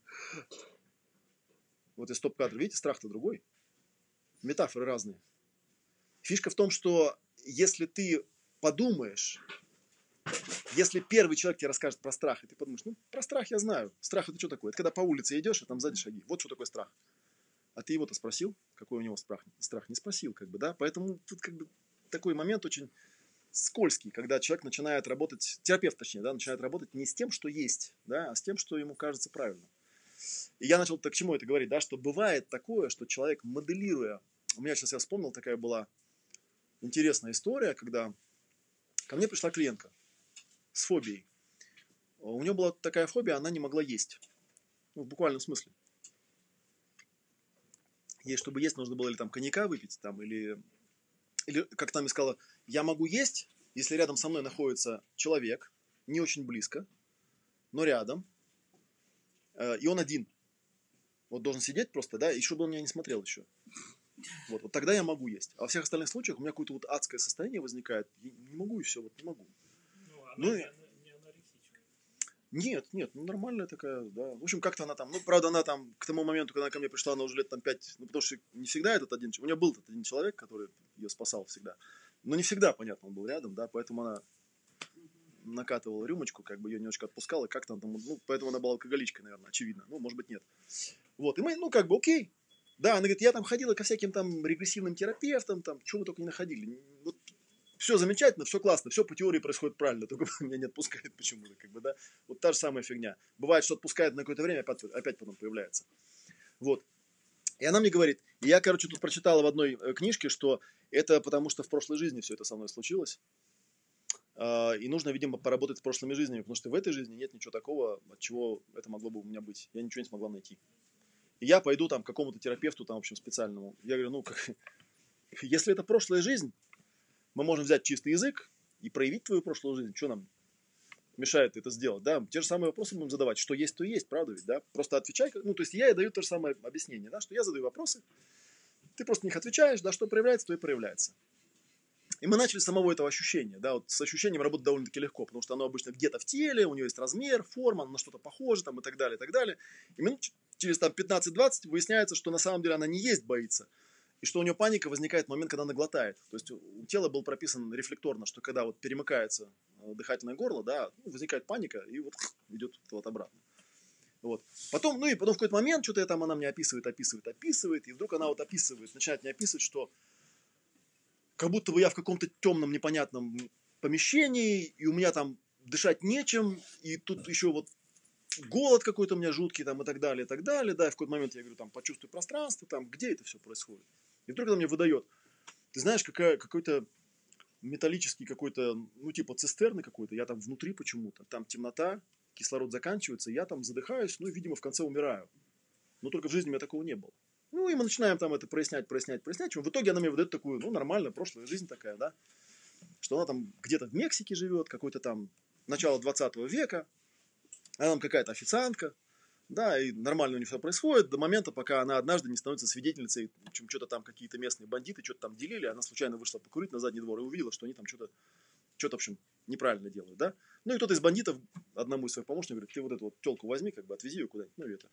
Вот и стоп-кадр, видите, страх-то другой. Метафоры разные. Фишка в том, что если ты подумаешь, если первый человек тебе расскажет про страх, и ты подумаешь, ну, про страх я знаю. Страх это что такое? Это когда по улице идешь, а там сзади шаги. Вот что такое страх. А ты его-то спросил, какой у него страх? Страх не спросил, как бы, да? Поэтому тут как бы такой момент очень скользкий, когда человек начинает работать, терапевт точнее, да, начинает работать не с тем, что есть, да, а с тем, что ему кажется правильным. И я начал так к чему это говорить, да, что бывает такое, что человек моделируя, у меня сейчас я вспомнил, такая была интересная история, когда ко мне пришла клиентка с фобией. У нее была такая фобия, она не могла есть. Ну, в буквальном смысле. Ей, чтобы есть, нужно было или там коньяка выпить, там, или, или как там сказала, я могу есть, если рядом со мной находится человек, не очень близко, но рядом, э, и он один. Вот должен сидеть просто, да, и чтобы он меня не смотрел еще. Вот, вот тогда я могу есть. А во всех остальных случаях у меня какое-то вот адское состояние возникает. Я не могу и все, вот не могу. Ну, анорексичка. Нет, нет, ну нормальная такая, да. В общем, как-то она там, ну, правда, она там к тому моменту, когда она ко мне пришла, она уже лет там пять, ну, потому что не всегда этот один, у нее был этот один человек, который ее спасал всегда. Но не всегда, понятно, он был рядом, да, поэтому она накатывала рюмочку, как бы ее немножко отпускала, как-то там, ну, поэтому она была алкоголичкой, наверное, очевидно. Ну, может быть, нет. Вот, и мы, ну, как бы, окей. Да, она говорит, я там ходила ко всяким там регрессивным терапевтам, там, чего мы только не находили. Вот, все замечательно, все классно, все по теории происходит правильно, только меня не отпускает почему-то, как бы, да. Вот та же самая фигня. Бывает, что отпускает на какое-то время, опять, опять потом появляется. Вот. И она мне говорит, я, короче, тут прочитала в одной э, книжке, что это потому, что в прошлой жизни все это со мной случилось. А, и нужно, видимо, поработать с прошлыми жизнями, потому что в этой жизни нет ничего такого, от чего это могло бы у меня быть. Я ничего не смогла найти. И я пойду там к какому-то терапевту, там, в общем, специальному. Я говорю, ну, как, если это прошлая жизнь, мы можем взять чистый язык и проявить твою прошлую жизнь. Что нам мешает это сделать, да? Те же самые вопросы будем задавать. Что есть, то есть, правда ведь, да? Просто отвечай. Ну, то есть я и даю то же самое объяснение, да, что я задаю вопросы, ты просто на них отвечаешь, да, что проявляется, то и проявляется. И мы начали с самого этого ощущения, да, вот с ощущением работать довольно-таки легко, потому что оно обычно где-то в теле, у него есть размер, форма, на что-то похоже там и так далее, и так далее. И минут через там 15-20 выясняется, что на самом деле она не есть боится, и что у нее паника возникает в момент, когда она глотает. То есть у тела был прописан рефлекторно, что когда вот перемыкается э, дыхательное горло, да, ну, возникает паника, и вот идет вот обратно. Вот. Потом, ну и потом в какой-то момент что-то там она мне описывает, описывает, описывает, и вдруг она вот описывает, начинает мне описывать, что как будто бы я в каком-то темном, непонятном помещении, и у меня там дышать нечем, и тут еще вот голод какой-то у меня жуткий там и так далее, и так далее, да, и в какой-то момент я говорю, там, почувствуй пространство, там, где это все происходит. И вдруг она мне выдает, ты знаешь, какая, какой-то металлический какой-то, ну, типа цистерны какой-то, я там внутри почему-то, там темнота, кислород заканчивается, я там задыхаюсь, ну и, видимо, в конце умираю. Но только в жизни у меня такого не было. Ну, и мы начинаем там это прояснять, прояснять, прояснять. В итоге она мне выдает такую, ну, нормальная прошлая жизнь такая, да, что она там где-то в Мексике живет, какой-то там начало 20 века, она там какая-то официантка, да, и нормально у них все происходит до момента, пока она однажды не становится свидетельницей, общем, что-то там какие-то местные бандиты что-то там делили, она случайно вышла покурить на задний двор и увидела, что они там что-то, что-то, в общем, неправильно делают, да. Ну и кто-то из бандитов одному из своих помощников говорит, ты вот эту вот телку возьми, как бы отвези ее куда-нибудь, ну и это.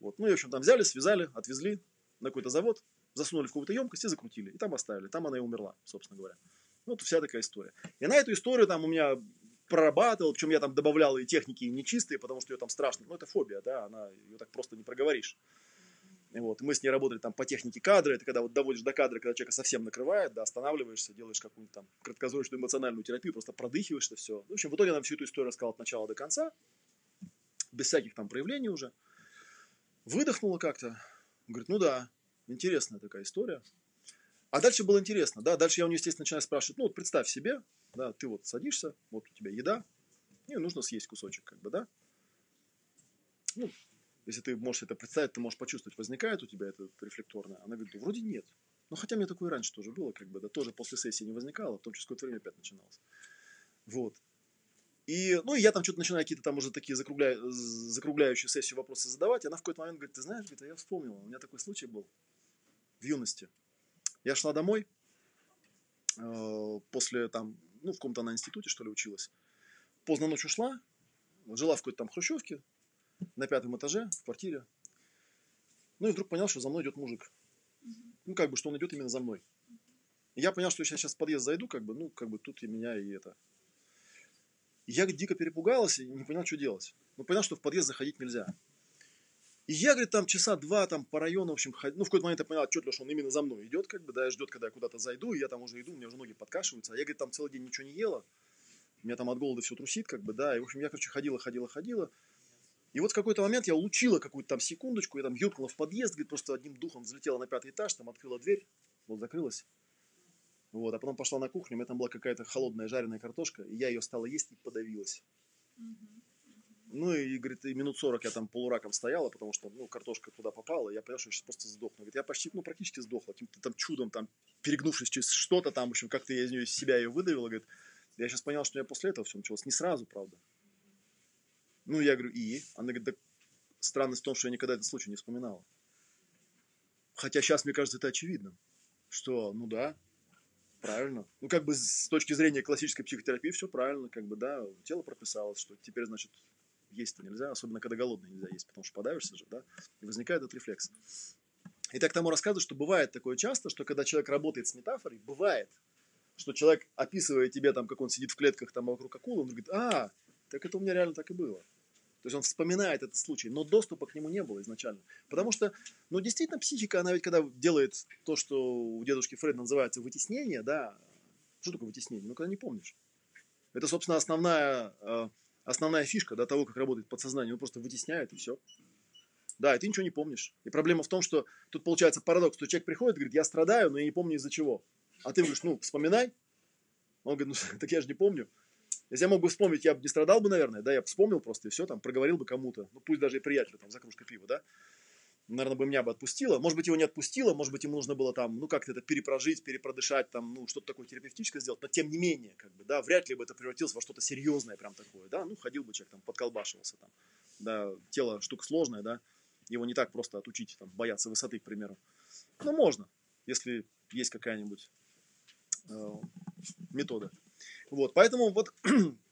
Вот. Ну и, в общем, там взяли, связали, отвезли на какой-то завод, засунули в какую-то емкость и закрутили. И там оставили. Там она и умерла, собственно говоря. Вот вся такая история. И на эту историю там у меня прорабатывал, причем я там добавлял и техники и нечистые, потому что ее там страшно, ну это фобия, да, она, ее так просто не проговоришь. Вот, мы с ней работали там по технике кадра, это когда вот доводишь до кадра, когда человека совсем накрывает, да, останавливаешься, делаешь какую-нибудь там краткосрочную эмоциональную терапию, просто продыхиваешь это все. В общем, в итоге нам всю эту историю рассказал от начала до конца, без всяких там проявлений уже. Выдохнула как-то, говорит, ну да, интересная такая история. А дальше было интересно, да, дальше я у нее, естественно, начинаю спрашивать, ну вот представь себе, да, ты вот садишься, вот у тебя еда, и нужно съесть кусочек, как бы, да. Ну, если ты можешь это представить, ты можешь почувствовать, возникает у тебя это рефлекторное. Она говорит, вроде нет. Ну, хотя мне такое раньше тоже было, как бы, да, тоже после сессии не возникало, потом через какое-то время опять начиналось. Вот. И, ну, и я там что-то начинаю какие-то там уже такие закругля... закругляющие сессию вопросы задавать, и она в какой-то момент говорит, ты знаешь, говорит, а я вспомнила, у меня такой случай был в юности. Я шла домой, э, после там, ну, в каком-то на институте, что ли, училась. Поздно ночью шла, жила в какой-то там хрущевке, на пятом этаже, в квартире. Ну, и вдруг понял, что за мной идет мужик. Ну, как бы, что он идет именно за мной. И я понял, что я сейчас в подъезд зайду, как бы, ну, как бы тут и меня, и это. И я дико перепугалась и не понял, что делать. Ну, понял, что в подъезд заходить нельзя. И я, говорит, там часа два там по району, в общем, ходил. Ну, в какой-то момент я понял отчетливо, что он именно за мной идет, как бы, да, и ждет, когда я куда-то зайду, и я там уже иду, у меня уже ноги подкашиваются. А я, говорит, там целый день ничего не ела. Меня там от голода все трусит, как бы, да. И, в общем, я, короче, ходила, ходила, ходила. И вот в какой-то момент я улучила какую-то там секундочку, я там юркнула в подъезд, говорит, просто одним духом взлетела на пятый этаж, там открыла дверь, вот закрылась. Вот, а потом пошла на кухню, у меня там была какая-то холодная жареная картошка, и я ее стала есть и подавилась. Ну и, говорит, и минут 40 я там полураком стояла, потому что, ну, картошка туда попала, и я понял, что я сейчас просто сдохну. Говорит, я почти, ну, практически сдохла, каким-то там чудом, там, перегнувшись через что-то там, в общем, как-то я из нее, из себя ее выдавила, говорит. Я сейчас понял, что у меня после этого все началось. Не сразу, правда. Ну, я говорю, и? Она говорит, да странность в том, что я никогда этот случай не вспоминала. Хотя сейчас, мне кажется, это очевидно. Что, ну да, правильно. Ну, как бы с точки зрения классической психотерапии все правильно, как бы, да, тело прописалось, что теперь, значит, есть-то нельзя, особенно когда голодный нельзя есть, потому что подавишься же, да, и возникает этот рефлекс. И так тому рассказываю, что бывает такое часто, что когда человек работает с метафорой, бывает, что человек, описывая тебе там, как он сидит в клетках там вокруг акулы, он говорит, а, так это у меня реально так и было. То есть он вспоминает этот случай, но доступа к нему не было изначально. Потому что, ну, действительно, психика, она ведь когда делает то, что у дедушки Фрейда называется вытеснение, да, что такое вытеснение? Ну, когда не помнишь. Это, собственно, основная, э, основная фишка да, того, как работает подсознание. Он просто вытесняет, и все. Да, и ты ничего не помнишь. И проблема в том, что тут получается парадокс, что человек приходит и говорит, я страдаю, но я не помню из-за чего. А ты говоришь, ну, вспоминай. Он говорит, ну, так я же не помню. Если я мог бы вспомнить, я бы не страдал бы, наверное, да, я бы вспомнил просто и все, там, проговорил бы кому-то, ну, пусть даже и приятелю, там, за кружкой пива, да, наверное, бы меня бы отпустило, может быть, его не отпустило, может быть, ему нужно было там, ну, как-то это перепрожить, перепродышать, там, ну, что-то такое терапевтическое сделать, но тем не менее, как бы, да, вряд ли бы это превратилось во что-то серьезное прям такое, да, ну, ходил бы человек там, подколбашивался там, да, тело штука сложная, да, его не так просто отучить, там, бояться высоты, к примеру, но можно, если есть какая-нибудь э, метода. Вот, поэтому вот,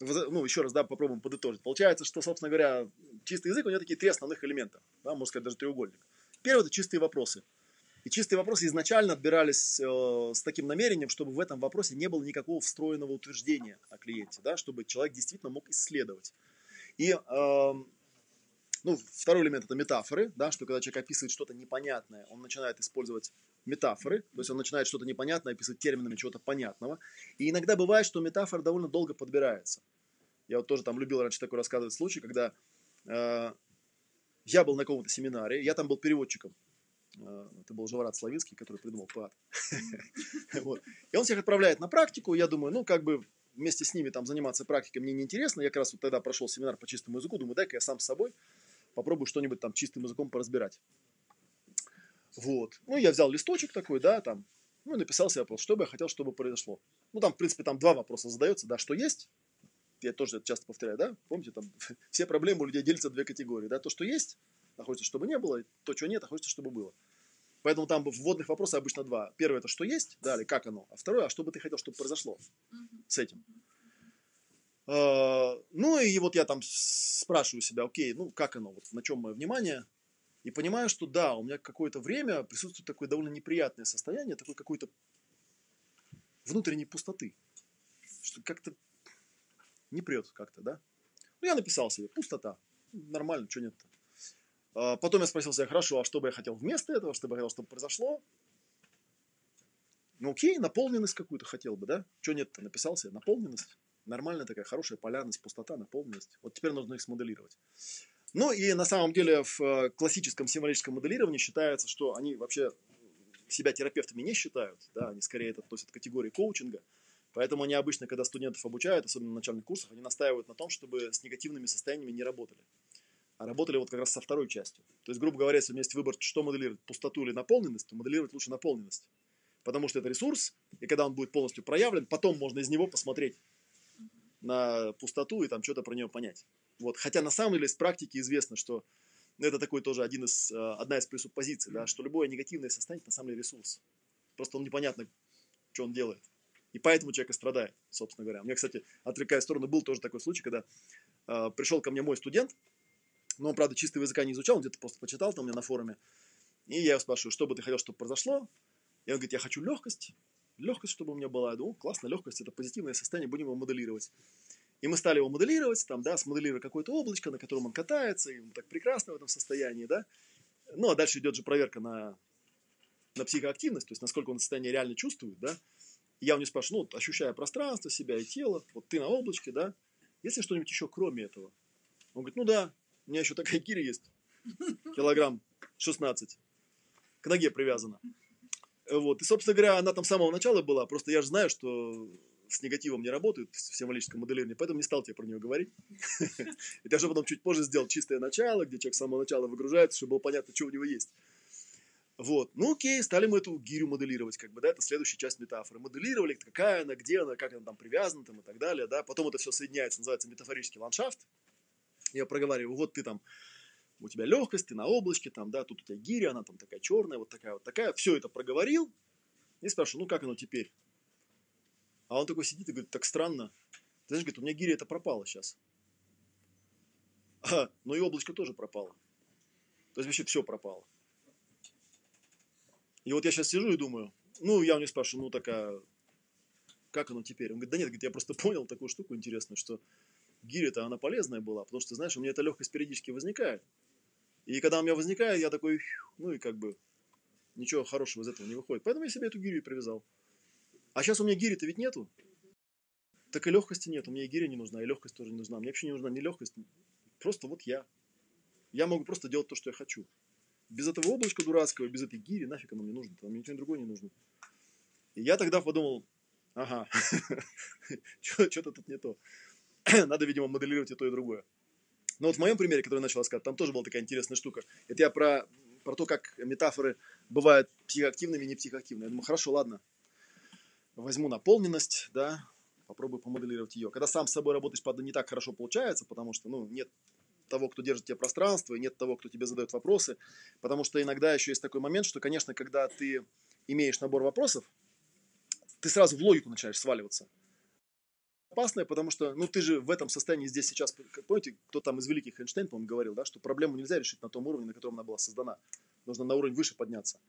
ну, еще раз, да, попробуем подытожить. Получается, что, собственно говоря, чистый язык, у него такие три основных элемента, да, можно сказать, даже треугольник. Первый – это чистые вопросы. И чистые вопросы изначально отбирались э, с таким намерением, чтобы в этом вопросе не было никакого встроенного утверждения о клиенте, да, чтобы человек действительно мог исследовать. И э, ну, второй элемент это метафоры, да, что когда человек описывает что-то непонятное, он начинает использовать метафоры, то есть он начинает что-то непонятное описывать терминами чего-то понятного. И иногда бывает, что метафора довольно долго подбирается. Я вот тоже там любил раньше такой рассказывать случай, когда э, я был на каком-то семинаре, я там был переводчиком. Э, это был Живорат Славинский, который придумал ПАД. И он всех отправляет на практику. Я думаю, ну, как бы вместе с ними там заниматься практикой мне неинтересно. Я как раз вот тогда прошел семинар по чистому языку. Думаю, дай-ка я сам с собой попробую что-нибудь там чистым языком поразбирать. Вот. Ну, я взял листочек такой, да, там, ну, и написал себе вопрос, что бы я хотел, чтобы произошло. Ну, там, в принципе, там два вопроса задается, да, что есть, я тоже это часто повторяю, да, помните, там все проблемы у людей делятся на две категории, да, то, что есть, а хочется, чтобы не было, и то, чего нет, а хочется, чтобы было. Поэтому там вводных вопросов обычно два. Первое, это что есть, да, или как оно, а второе, а что бы ты хотел, чтобы произошло с этим. А, ну и вот я там спрашиваю себя, окей, ну как оно, вот на чем мое внимание, и понимаю, что да, у меня какое-то время присутствует такое довольно неприятное состояние, такой какой-то внутренней пустоты. Что как-то не прет как-то, да? Ну, я написал себе, пустота. Нормально, что нет-то. А, потом я спросил себя, хорошо, а что бы я хотел вместо этого, что бы я хотел, чтобы произошло? Ну, окей, наполненность какую-то хотел бы, да? Что нет-то? Написал себе, наполненность. Нормальная такая, хорошая полярность, пустота, наполненность. Вот теперь нужно их смоделировать. Ну и на самом деле в э, классическом символическом моделировании считается, что они вообще себя терапевтами не считают, да, они скорее это относят к категории коучинга. Поэтому они обычно, когда студентов обучают, особенно на начальных курсах, они настаивают на том, чтобы с негативными состояниями не работали. А работали вот как раз со второй частью. То есть, грубо говоря, если у меня есть выбор, что моделировать, пустоту или наполненность, то моделировать лучше наполненность. Потому что это ресурс, и когда он будет полностью проявлен, потом можно из него посмотреть на пустоту и там что-то про нее понять. Вот. Хотя на самом деле из практики известно, что это такой тоже один из, э, одна из пресуппозиций, да, что любое негативное состояние на самом деле ресурс. Просто он непонятно, что он делает. И поэтому человек и страдает, собственно говоря. У меня, кстати, отвлекая в сторону, был тоже такой случай, когда э, пришел ко мне мой студент, но он, правда, чистого языка не изучал, он где-то просто почитал там у меня на форуме. И я его спрашиваю, что бы ты хотел, чтобы произошло? И он говорит, я хочу легкость. Легкость, чтобы у меня была. Я думаю, классно, легкость – это позитивное состояние, будем его моделировать. И мы стали его моделировать, там, да, смоделировали какое-то облачко, на котором он катается, и ему так прекрасно в этом состоянии, да. Ну, а дальше идет же проверка на, на психоактивность, то есть насколько он состояние реально чувствует, да. И я у него спрашиваю, ну, ощущая пространство, себя и тело, вот ты на облачке, да, есть ли что-нибудь еще кроме этого? Он говорит, ну да, у меня еще такая гиря есть, килограмм 16, к ноге привязана. Вот, и, собственно говоря, она там с самого начала была, просто я же знаю, что с негативом не работают в символическом моделировании, поэтому не стал тебе про нее говорить. И я же потом чуть позже сделал чистое начало, где человек с самого начала выгружается, чтобы было понятно, что у него есть. Вот. Ну окей, стали мы эту гирю моделировать, как бы, да, это следующая часть метафоры. Моделировали, какая она, где она, как она там привязана там, и так далее, да. Потом это все соединяется, называется метафорический ландшафт. Я проговариваю, вот ты там, у тебя легкость, ты на облачке, там, да, тут у тебя гиря, она там такая черная, вот такая вот такая. Все это проговорил и спрашиваю, ну как оно теперь? А он такой сидит и говорит, так странно. Ты знаешь, говорит, у меня гиря это пропало сейчас. А, но и облачко тоже пропало. То есть вообще все пропало. И вот я сейчас сижу и думаю, ну, я у него спрашиваю, ну, такая, как оно теперь? Он говорит, да нет, говорит, я просто понял такую штуку интересную, что гиря-то она полезная была, потому что, знаешь, у меня эта легкость периодически возникает. И когда у меня возникает, я такой, ну и как бы ничего хорошего из этого не выходит. Поэтому я себе эту гирю привязал. А сейчас у меня гири-то ведь нету. Так и легкости нет. У меня и гиря не нужна, и легкость тоже не нужна. Мне вообще не нужна ни легкость, просто вот я. Я могу просто делать то, что я хочу. Без этого облачка дурацкого, без этой гири, нафиг оно мне нужно. Там мне ничего другое не нужно. И я тогда подумал, ага, что-то тут не то. Надо, видимо, моделировать и то, и другое. Но вот в моем примере, который я начал рассказывать, там тоже была такая интересная штука. Это я про, про то, как метафоры бывают психоактивными и не психоактивными. Я думаю, хорошо, ладно, возьму наполненность, да, попробую помоделировать ее. Когда сам с собой работаешь, правда, не так хорошо получается, потому что, ну, нет того, кто держит тебе пространство, и нет того, кто тебе задает вопросы, потому что иногда еще есть такой момент, что, конечно, когда ты имеешь набор вопросов, ты сразу в логику начинаешь сваливаться. Опасное, потому что, ну, ты же в этом состоянии здесь сейчас, помните, кто там из великих Эйнштейн, по-моему, говорил, да, что проблему нельзя решить на том уровне, на котором она была создана. Нужно на уровень выше подняться.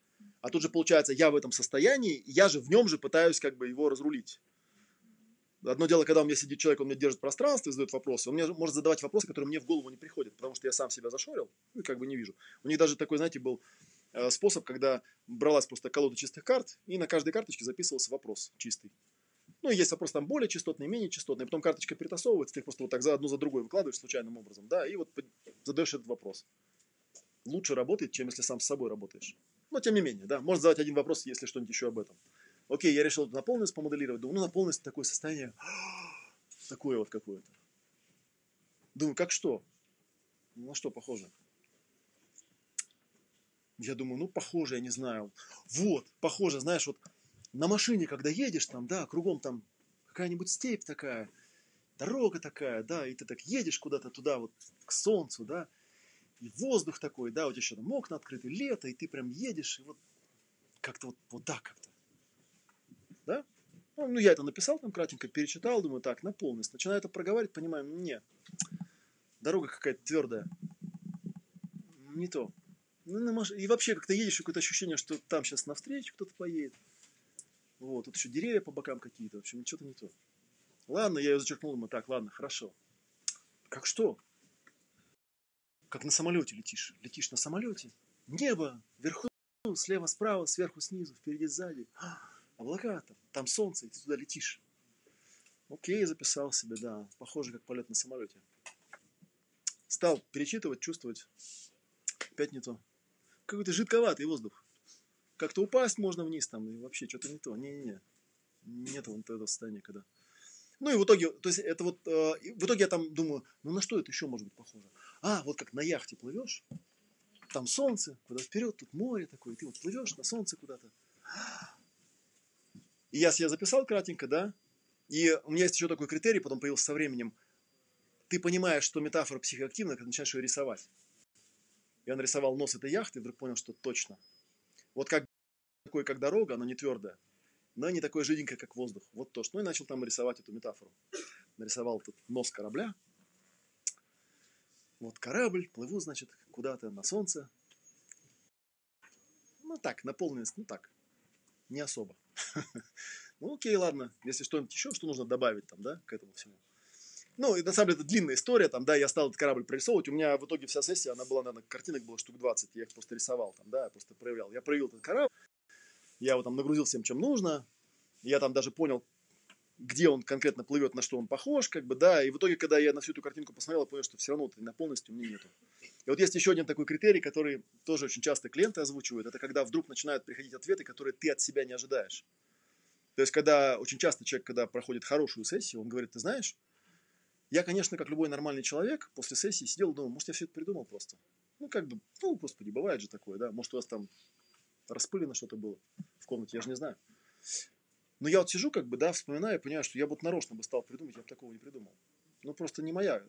А тут же получается, я в этом состоянии, я же в нем же пытаюсь как бы его разрулить. Одно дело, когда у меня сидит человек, он мне держит пространство и задает вопросы, он мне может задавать вопросы, которые мне в голову не приходят, потому что я сам себя зашорил и как бы не вижу. У них даже такой, знаете, был э, способ, когда бралась просто колода чистых карт, и на каждой карточке записывался вопрос чистый. Ну, есть вопрос там более частотный, менее частотный, потом карточка перетасовывается, ты их просто вот так за одну за другой выкладываешь случайным образом, да, и вот задаешь этот вопрос. Лучше работает, чем если сам с собой работаешь. Но тем не менее, да, можно задать один вопрос, если что-нибудь еще об этом. Окей, я решил на полность помоделировать. Думаю, ну на полность такое состояние, такое вот какое-то. Думаю, как что? Ну, на что похоже? Я думаю, ну, похоже, я не знаю. Вот, похоже, знаешь, вот на машине, когда едешь там, да, кругом там какая-нибудь степь такая, дорога такая, да, и ты так едешь куда-то туда, вот к солнцу, да, и воздух такой, да, тебя еще там окна открыты, лето, и ты прям едешь, и вот как-то вот, вот так как-то. Да? Ну, ну, я это написал там кратенько, перечитал, думаю, так, на полность. Начинаю это проговаривать, понимаю, нет, дорога какая-то твердая. Не то. Ну, и вообще как-то едешь, какое-то ощущение, что там сейчас навстречу кто-то поедет. Вот, тут еще деревья по бокам какие-то, в общем, что-то не то. Ладно, я ее зачеркнул, думаю, так, ладно, хорошо. Как что? Как на самолете летишь. Летишь на самолете, небо, вверху, слева, справа, сверху, снизу, впереди, сзади. А, облака там, там солнце, и ты туда летишь. Окей, записал себе, да. Похоже, как полет на самолете. Стал перечитывать, чувствовать. Опять не то. Какой-то жидковатый воздух. Как-то упасть можно вниз там, и вообще что-то не то. Не-не-не. Нет вот этого состояния, когда... Ну и в итоге, то есть это вот, э, в итоге я там думаю, ну на что это еще может быть похоже? А, вот как на яхте плывешь, там солнце, куда вперед, тут море такое, и ты вот плывешь на солнце куда-то. И я себе записал кратенько, да, и у меня есть еще такой критерий, потом появился со временем. Ты понимаешь, что метафора психоактивна, когда начинаешь ее рисовать. Я нарисовал нос этой яхты и вдруг понял, что точно. Вот как такой, как дорога, она не твердая, но не такой жиденькая, как воздух. Вот то, что. Ну и начал там рисовать эту метафору. Нарисовал тут нос корабля. Вот корабль, плыву, значит, куда-то на солнце. Ну так, наполненность, ну так, не особо. Ну окей, ладно, если что-нибудь еще, что нужно добавить там, да, к этому всему. Ну, и на самом деле это длинная история, там, да, я стал этот корабль прорисовывать, у меня в итоге вся сессия, она была, наверное, картинок было штук 20, я их просто рисовал там, да, я просто проявлял. Я проявил этот корабль, я его там нагрузил всем, чем нужно, я там даже понял, где он конкретно плывет, на что он похож, как бы, да, и в итоге, когда я на всю эту картинку посмотрел, я понял, что все равно этой наполненности у меня нету. И вот есть еще один такой критерий, который тоже очень часто клиенты озвучивают, это когда вдруг начинают приходить ответы, которые ты от себя не ожидаешь. То есть, когда очень часто человек, когда проходит хорошую сессию, он говорит, ты знаешь, я, конечно, как любой нормальный человек, после сессии сидел и думал, может, я все это придумал просто. Ну, как бы, ну, господи, бывает же такое, да, может, у вас там распылено что-то было в комнате, я же не знаю. Но я вот сижу, как бы, да, вспоминаю понимаю, что я вот нарочно бы стал придумать, я бы такого не придумал. Ну, просто не моя,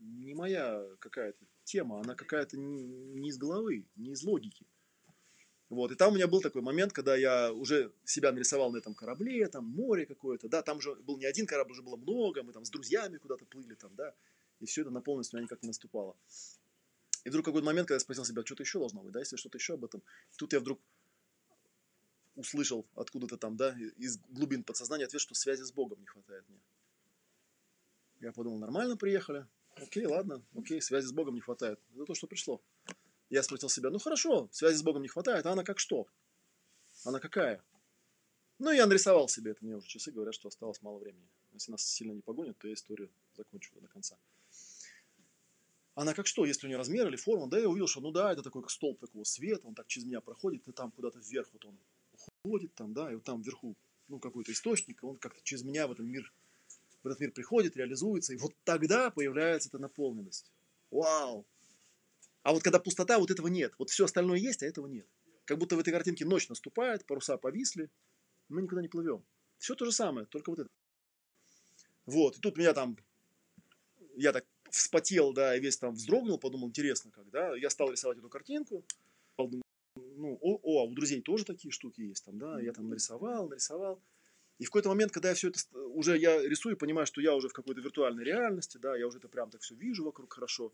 не моя какая-то тема, она какая-то не из головы, не из логики. Вот, и там у меня был такой момент, когда я уже себя нарисовал на этом корабле, там море какое-то, да, там уже был не один корабль, уже было много, мы там с друзьями куда-то плыли там, да, и все это на полностью меня никак не наступало. И вдруг какой-то момент, когда я спросил себя, что-то еще должно быть, да, если что-то еще об этом. Тут я вдруг услышал откуда-то там, да, из глубин подсознания ответ, что связи с Богом не хватает мне. Я подумал, нормально приехали, окей, ладно, окей, связи с Богом не хватает. Это то, что пришло. Я спросил себя, ну хорошо, связи с Богом не хватает, а она как что? Она какая? Ну, я нарисовал себе это, мне уже часы говорят, что осталось мало времени. Если нас сильно не погонят, то я историю закончу до конца. Она как что, если у нее размер или форма, да, я увидел, что ну да, это такой как столб такого света, он так через меня проходит, и там куда-то вверх вот он уходит, там, да, и вот там вверху, ну, какой-то источник, он как-то через меня в этот мир, в этот мир приходит, реализуется, и вот тогда появляется эта наполненность. Вау! А вот когда пустота, вот этого нет. Вот все остальное есть, а этого нет. Как будто в этой картинке ночь наступает, паруса повисли, мы никуда не плывем. Все то же самое, только вот это. Вот, и тут меня там, я так вспотел, да, и весь там вздрогнул, подумал, интересно как, да. Я стал рисовать эту картинку, ну, о, о, а у друзей тоже такие штуки есть там, да, я там нарисовал, нарисовал. И в какой-то момент, когда я все это уже я рисую, понимаю, что я уже в какой-то виртуальной реальности, да, я уже это прям так все вижу вокруг хорошо.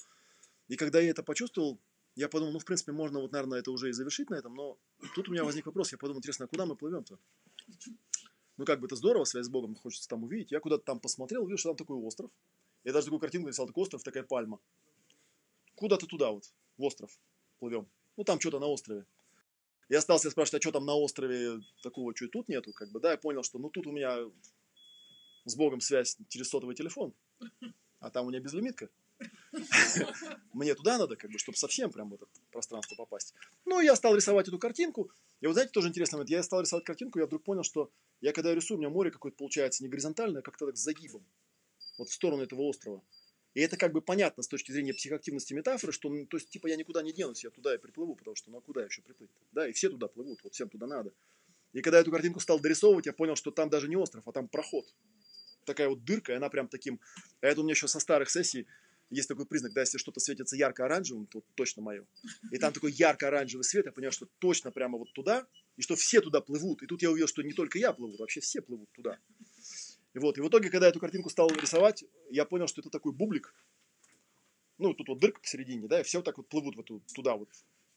И когда я это почувствовал, я подумал, ну, в принципе, можно вот, наверное, это уже и завершить на этом, но тут у меня возник вопрос, я подумал, интересно, а куда мы плывем-то? Ну, как бы это здорово, связь с Богом, хочется там увидеть. Я куда-то там посмотрел, видел, что там такой остров. Я даже такую картинку нарисовал, такой остров, такая пальма. Куда-то туда вот, в остров плывем. Ну, там что-то на острове. Я стал себя спрашивать, а что там на острове такого, что и тут нету, как бы, да, я понял, что, ну, тут у меня с Богом связь через сотовый телефон, а там у меня безлимитка. Мне туда надо, как бы, чтобы совсем прям в это пространство попасть. Ну, я стал рисовать эту картинку. И вот знаете, тоже интересный момент. Я стал рисовать картинку, я вдруг понял, что я когда рисую, у меня море какое-то получается не горизонтальное, а как-то так с загибом. Вот в сторону этого острова. И это как бы понятно с точки зрения психоактивности метафоры, что, ну, то есть, типа, я никуда не денусь, я туда и приплыву, потому что, ну, а куда еще приплыть? Да, и все туда плывут, вот всем туда надо. И когда я эту картинку стал дорисовывать, я понял, что там даже не остров, а там проход такая вот дырка, и она прям таким... А это у меня еще со старых сессий есть такой признак, да, если что-то светится ярко-оранжевым, то точно мое. И там такой ярко-оранжевый свет, я понял, что точно прямо вот туда, и что все туда плывут. И тут я увидел, что не только я плыву, вообще все плывут туда. И вот, и в итоге, когда я эту картинку стал рисовать, я понял, что это такой бублик. Ну, тут вот дырка посередине, да, и все вот так вот плывут вот туда вот.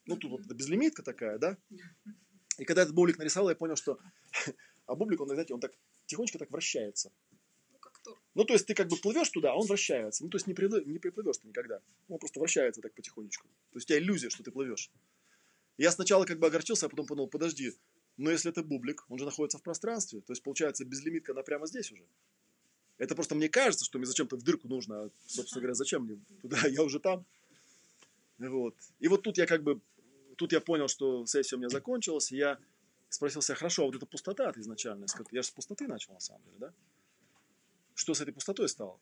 Ну, тут вот безлимитка такая, да. И когда этот бублик нарисовал, я понял, что... А бублик, он, знаете, он так тихонечко так вращается. Ну, как тур. Ну, то есть ты как бы плывешь туда, а он вращается. Ну, то есть не, приплы... не приплывешь ты никогда. Он просто вращается так потихонечку. То есть у тебя иллюзия, что ты плывешь. Я сначала как бы огорчился, а потом подумал, подожди, но если это бублик, он же находится в пространстве, то есть получается безлимитка, она прямо здесь уже. Это просто мне кажется, что мне зачем-то в дырку нужно, а, собственно говоря, зачем мне туда, я уже там. Вот. И вот тут я как бы, тут я понял, что сессия у меня закончилась, и я спросил себя, хорошо, а вот эта пустота от изначально, я же с пустоты начал на самом деле, да? Что с этой пустотой стало?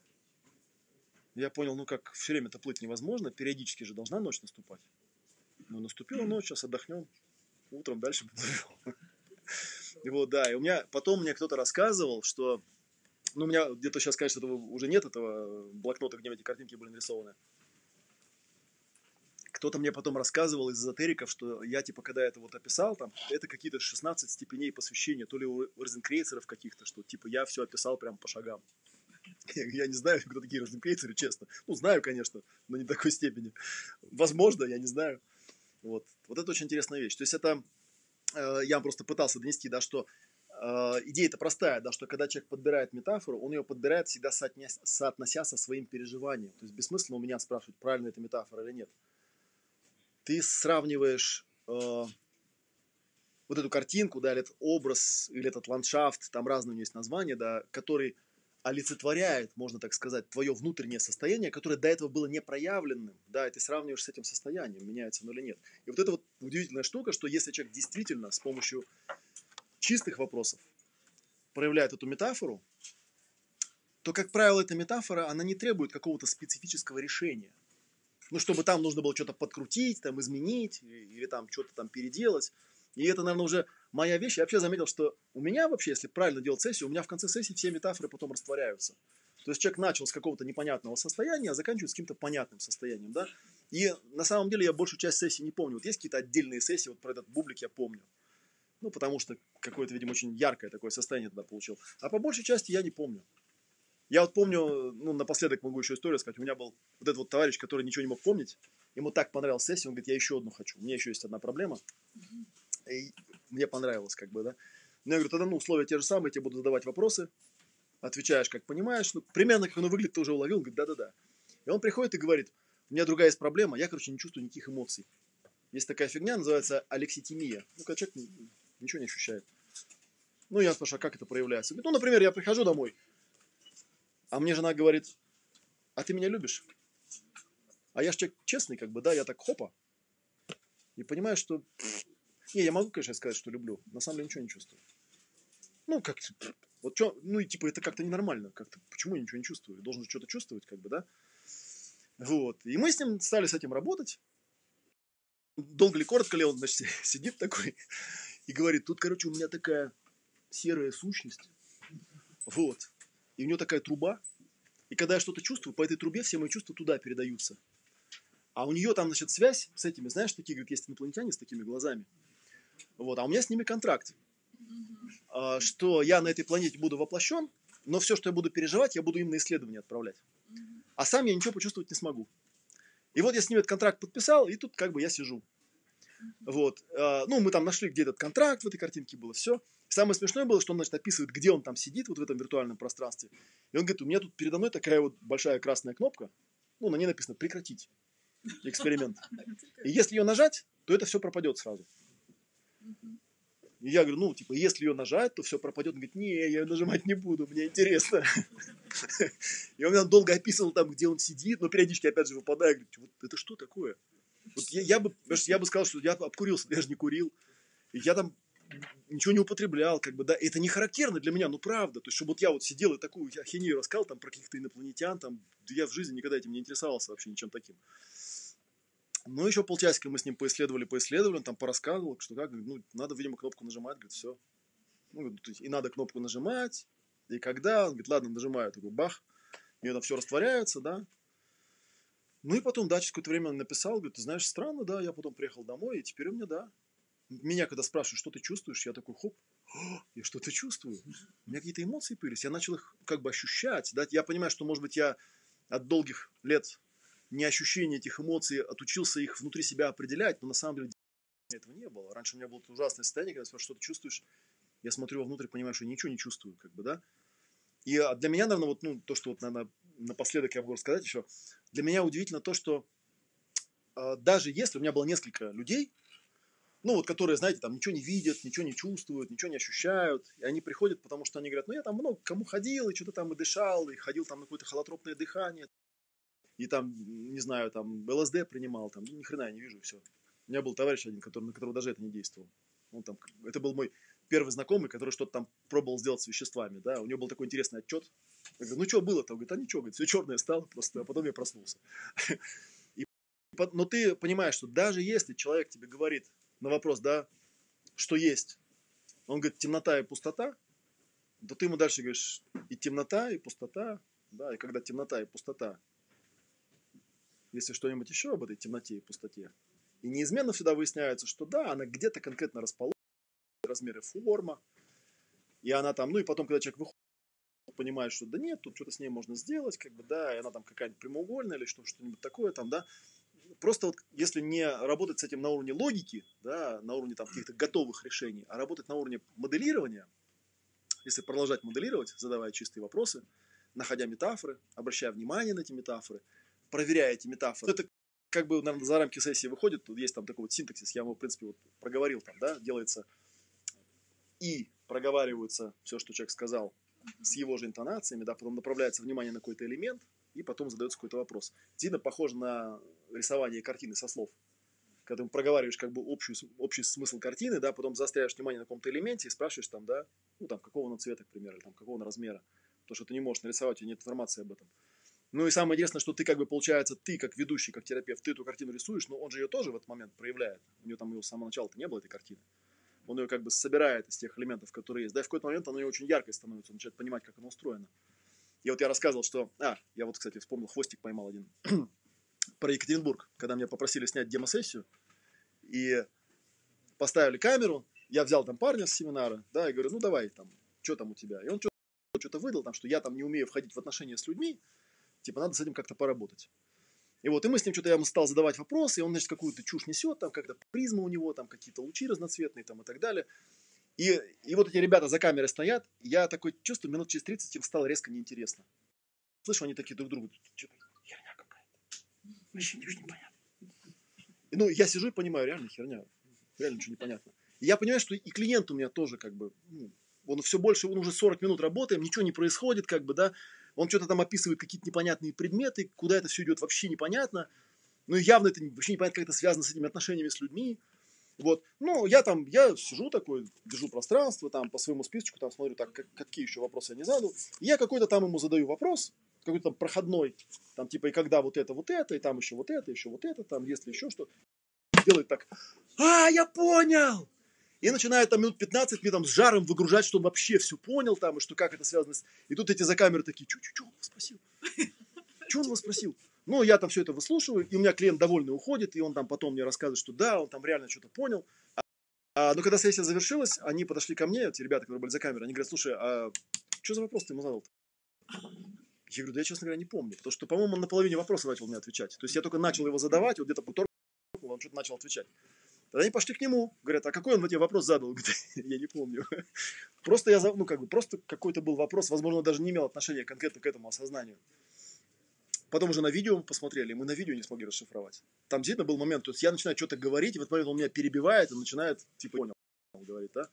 Я понял, ну как все время-то плыть невозможно, периодически же должна ночь наступать. Ну, наступила ночь, сейчас отдохнем, утром дальше. И вот, да, и у меня, потом мне кто-то рассказывал, что, ну, у меня где-то сейчас, конечно, этого уже нет, этого блокнота, где эти картинки были нарисованы. Кто-то мне потом рассказывал из эзотериков, что я, типа, когда это вот описал, там, это какие-то 16 степеней посвящения, то ли у розенкрейцеров каких-то, что, типа, я все описал прям по шагам. Я не знаю, кто такие розенкрейцеры, честно. Ну, знаю, конечно, но не такой степени. Возможно, я не знаю. Вот. вот это очень интересная вещь. То есть это, э, я просто пытался донести, да, что э, идея-то простая, да, что когда человек подбирает метафору, он ее подбирает всегда соотнес, соотнося со своим переживанием. То есть бессмысленно у меня спрашивать, правильно это метафора или нет. Ты сравниваешь э, вот эту картинку, да, или этот образ, или этот ландшафт, там разные у него есть названия, да, который олицетворяет, можно так сказать, твое внутреннее состояние, которое до этого было не проявленным, да, и ты сравниваешь с этим состоянием, меняется оно или нет. И вот это вот удивительная штука, что если человек действительно с помощью чистых вопросов проявляет эту метафору, то, как правило, эта метафора, она не требует какого-то специфического решения. Ну, чтобы там нужно было что-то подкрутить, там, изменить, или там что-то там переделать. И это, наверное, уже моя вещь. Я вообще заметил, что у меня вообще, если правильно делать сессию, у меня в конце сессии все метафоры потом растворяются. То есть человек начал с какого-то непонятного состояния, а заканчивает с каким-то понятным состоянием, да. И на самом деле я большую часть сессии не помню. Вот есть какие-то отдельные сессии, вот про этот бублик я помню. Ну, потому что какое-то, видимо, очень яркое такое состояние тогда получил. А по большей части я не помню. Я вот помню, ну, напоследок могу еще историю сказать. У меня был вот этот вот товарищ, который ничего не мог помнить. Ему так понравилась сессия, он говорит, я еще одну хочу. У меня еще есть одна проблема. Мне понравилось, как бы, да. Но я говорю, тогда, ну, условия те же самые, тебе буду задавать вопросы, отвечаешь, как понимаешь, ну, примерно как оно выглядит, ты уже уловил, говорит, да-да-да. И он приходит и говорит, у меня другая есть проблема, я, короче, не чувствую никаких эмоций. Есть такая фигня, называется алекситимия. Ну, когда человек ничего не ощущает. Ну, я спрашиваю, а как это проявляется? Говорит, ну, например, я прихожу домой, а мне жена говорит, а ты меня любишь? А я же человек честный, как бы, да, я так хопа. И понимаю, что не, я могу, конечно, сказать, что люблю. На самом деле ничего не чувствую. Ну, как вот что, ну и типа это как-то ненормально, как-то, почему я ничего не чувствую? Я должен что-то чувствовать, как бы, да? Вот. И мы с ним стали с этим работать. Долго ли, коротко ли он, значит, сидит такой и говорит, тут, короче, у меня такая серая сущность. Вот. И у него такая труба. И когда я что-то чувствую, по этой трубе все мои чувства туда передаются. А у нее там, значит, связь с этими, знаешь, такие, говорит, есть инопланетяне с такими глазами. Вот, а у меня с ними контракт, mm-hmm. что я на этой планете буду воплощен, но все, что я буду переживать, я буду им на исследование отправлять. Mm-hmm. А сам я ничего почувствовать не смогу. И вот я с ними этот контракт подписал, и тут как бы я сижу. Вот. А, ну, мы там нашли, где этот контракт, в этой картинке было все. Самое смешное было, что он, значит, описывает, где он там сидит, вот в этом виртуальном пространстве. И он говорит, у меня тут передо мной такая вот большая красная кнопка, ну, на ней написано «прекратить» эксперимент. И если ее нажать, то это все пропадет сразу. И я говорю, ну, типа, если ее нажать, то все пропадет. Он говорит, не, я ее нажимать не буду, мне интересно. И он меня долго описывал там, где он сидит, но периодически опять же выпадает. Говорит, вот это что такое? Вот я, я, бы, я бы сказал, что я обкурился, я же не курил. Я там ничего не употреблял, как бы, да, это не характерно для меня, ну, правда, то есть, чтобы вот я вот сидел и такую ахинею рассказал там про каких-то инопланетян, там, я в жизни никогда этим не интересовался вообще ничем таким. Ну, еще полчасика мы с ним поисследовали, поисследовали, он там порассказывал, что как, ну, надо, видимо, кнопку нажимать, говорит, все. Ну, и надо кнопку нажимать, И когда, он говорит, ладно, нажимаю, такой бах, и это все растворяется, да. Ну и потом, да, через какое-то время он написал, говорит, ты знаешь, странно, да, я потом приехал домой, и теперь у меня, да. Меня когда спрашивают, что ты чувствуешь, я такой, хоп, я что-то чувствую. У меня какие-то эмоции появились, я начал их как бы ощущать, да. Я понимаю, что, может быть, я от долгих лет не ощущения этих эмоций, отучился их внутри себя определять, но на самом деле этого не было. Раньше у меня было ужасное состояние, когда что-то чувствуешь, я смотрю вовнутрь, понимаю, что ничего не чувствую, как бы, да. И а, для меня, наверное, вот, ну, то, что вот, наверное, напоследок я могу сказать еще, для меня удивительно то, что э, даже если у меня было несколько людей, ну, вот, которые, знаете, там ничего не видят, ничего не чувствуют, ничего не ощущают, и они приходят, потому что они говорят, ну, я там много кому ходил, и что-то там и дышал, и ходил там на какое-то холотропное дыхание, и там, не знаю, там ЛСД принимал, там, ни хрена я не вижу, все. У меня был товарищ один, который, на которого даже это не действовало. Он там, это был мой первый знакомый, который что-то там пробовал сделать с веществами, да, у него был такой интересный отчет. Я говорю, ну что было-то? Он говорит, а ничего, говорит, все черное стало просто, а потом я проснулся. Но ты понимаешь, что даже если человек тебе говорит на вопрос, да, что есть, он говорит, темнота и пустота, то ты ему дальше говоришь, и темнота, и пустота, да, и когда темнота и пустота, если что-нибудь еще об этой темноте и пустоте, и неизменно всегда выясняется, что да, она где-то конкретно расположена, размеры форма, и она там, ну и потом, когда человек выходит, понимает, что да нет, тут что-то с ней можно сделать, как бы, да, и она там какая-нибудь прямоугольная или что, что-нибудь такое там, да, просто вот если не работать с этим на уровне логики, да, на уровне там каких-то готовых решений, а работать на уровне моделирования, если продолжать моделировать, задавая чистые вопросы, находя метафоры, обращая внимание на эти метафоры, проверяя эти метафоры, это как бы, наверное, за рамки сессии выходит, тут есть там такой вот синтаксис, я его, в принципе, вот проговорил там, да, делается и проговаривается все, что человек сказал, с его же интонациями, да, потом направляется внимание на какой-то элемент, и потом задается какой-то вопрос. Сильно похоже на рисование картины со слов. Когда ты проговариваешь как бы общий, общий смысл картины, да, потом заостряешь внимание на каком-то элементе и спрашиваешь там, да, ну там, какого он цвета, к примеру, или там, какого он размера. Потому что ты не можешь нарисовать, у тебя нет информации об этом. Ну и самое интересное, что ты как бы, получается, ты как ведущий, как терапевт, ты эту картину рисуешь, но он же ее тоже в этот момент проявляет. У него там его с самого начала-то не было, этой картины он ее как бы собирает из тех элементов, которые есть. Да, и в какой-то момент она очень яркой становится, он начинает понимать, как она устроена. И вот я рассказывал, что... А, я вот, кстати, вспомнил, хвостик поймал один. Про Екатеринбург, когда меня попросили снять демосессию, и поставили камеру, я взял там парня с семинара, да, и говорю, ну давай, там, что там у тебя? И он что-то выдал, там, что я там не умею входить в отношения с людьми, типа, надо с этим как-то поработать. И вот, и мы с ним что-то, я ему стал задавать вопросы, и он, значит, какую-то чушь несет, там, как-то призма у него, там, какие-то лучи разноцветные, там, и так далее. И, и вот эти ребята за камерой стоят, я такой чувствую, минут через 30 им стало резко неинтересно. Слышу, они такие друг другу, что-то херня какая-то. Вообще ничего не ну, я сижу и понимаю, реально херня. Реально ничего не понятно. Я понимаю, что и клиент у меня тоже, как бы, ну, он все больше, он уже 40 минут работаем, ничего не происходит, как бы, да, он что-то там описывает какие-то непонятные предметы, куда это все идет вообще непонятно. Ну, явно это вообще непонятно, как это связано с этими отношениями с людьми. Вот. Ну, я там, я сижу такой, держу пространство, там по своему списочку, там смотрю, так, как, какие еще вопросы я не задал. Я какой-то там ему задаю вопрос, какой-то там проходной, там типа, и когда вот это, вот это, и там еще вот это, еще вот это, там, если еще что. Делает так, а, я понял! И начинает там минут 15 мне там с жаром выгружать, чтобы вообще все понял там, и что как это связано. И тут эти за камерой такие, что, что, что он вас спросил? Что он вас спросил? Ну, я там все это выслушиваю, и у меня клиент довольный уходит, и он там потом мне рассказывает, что да, он там реально что-то понял. А, но когда сессия завершилась, они подошли ко мне, эти ребята, которые были за камерой, они говорят, слушай, а что за вопрос ты ему задал? -то? Я говорю, да я, честно говоря, не помню, потому что, по-моему, он на половине вопроса начал мне отвечать. То есть я только начал его задавать, вот где-то потом он что-то начал отвечать. Тогда они пошли к нему, говорят, а какой он тебе вопрос задал? Я не помню. Просто я, ну, как бы, просто какой-то был вопрос, возможно, даже не имел отношения конкретно к этому осознанию. Потом уже на видео мы посмотрели, мы на видео не смогли расшифровать. Там действительно был момент, то есть я начинаю что-то говорить, и в этот момент он меня перебивает и начинает, типа, понял, говорит, да?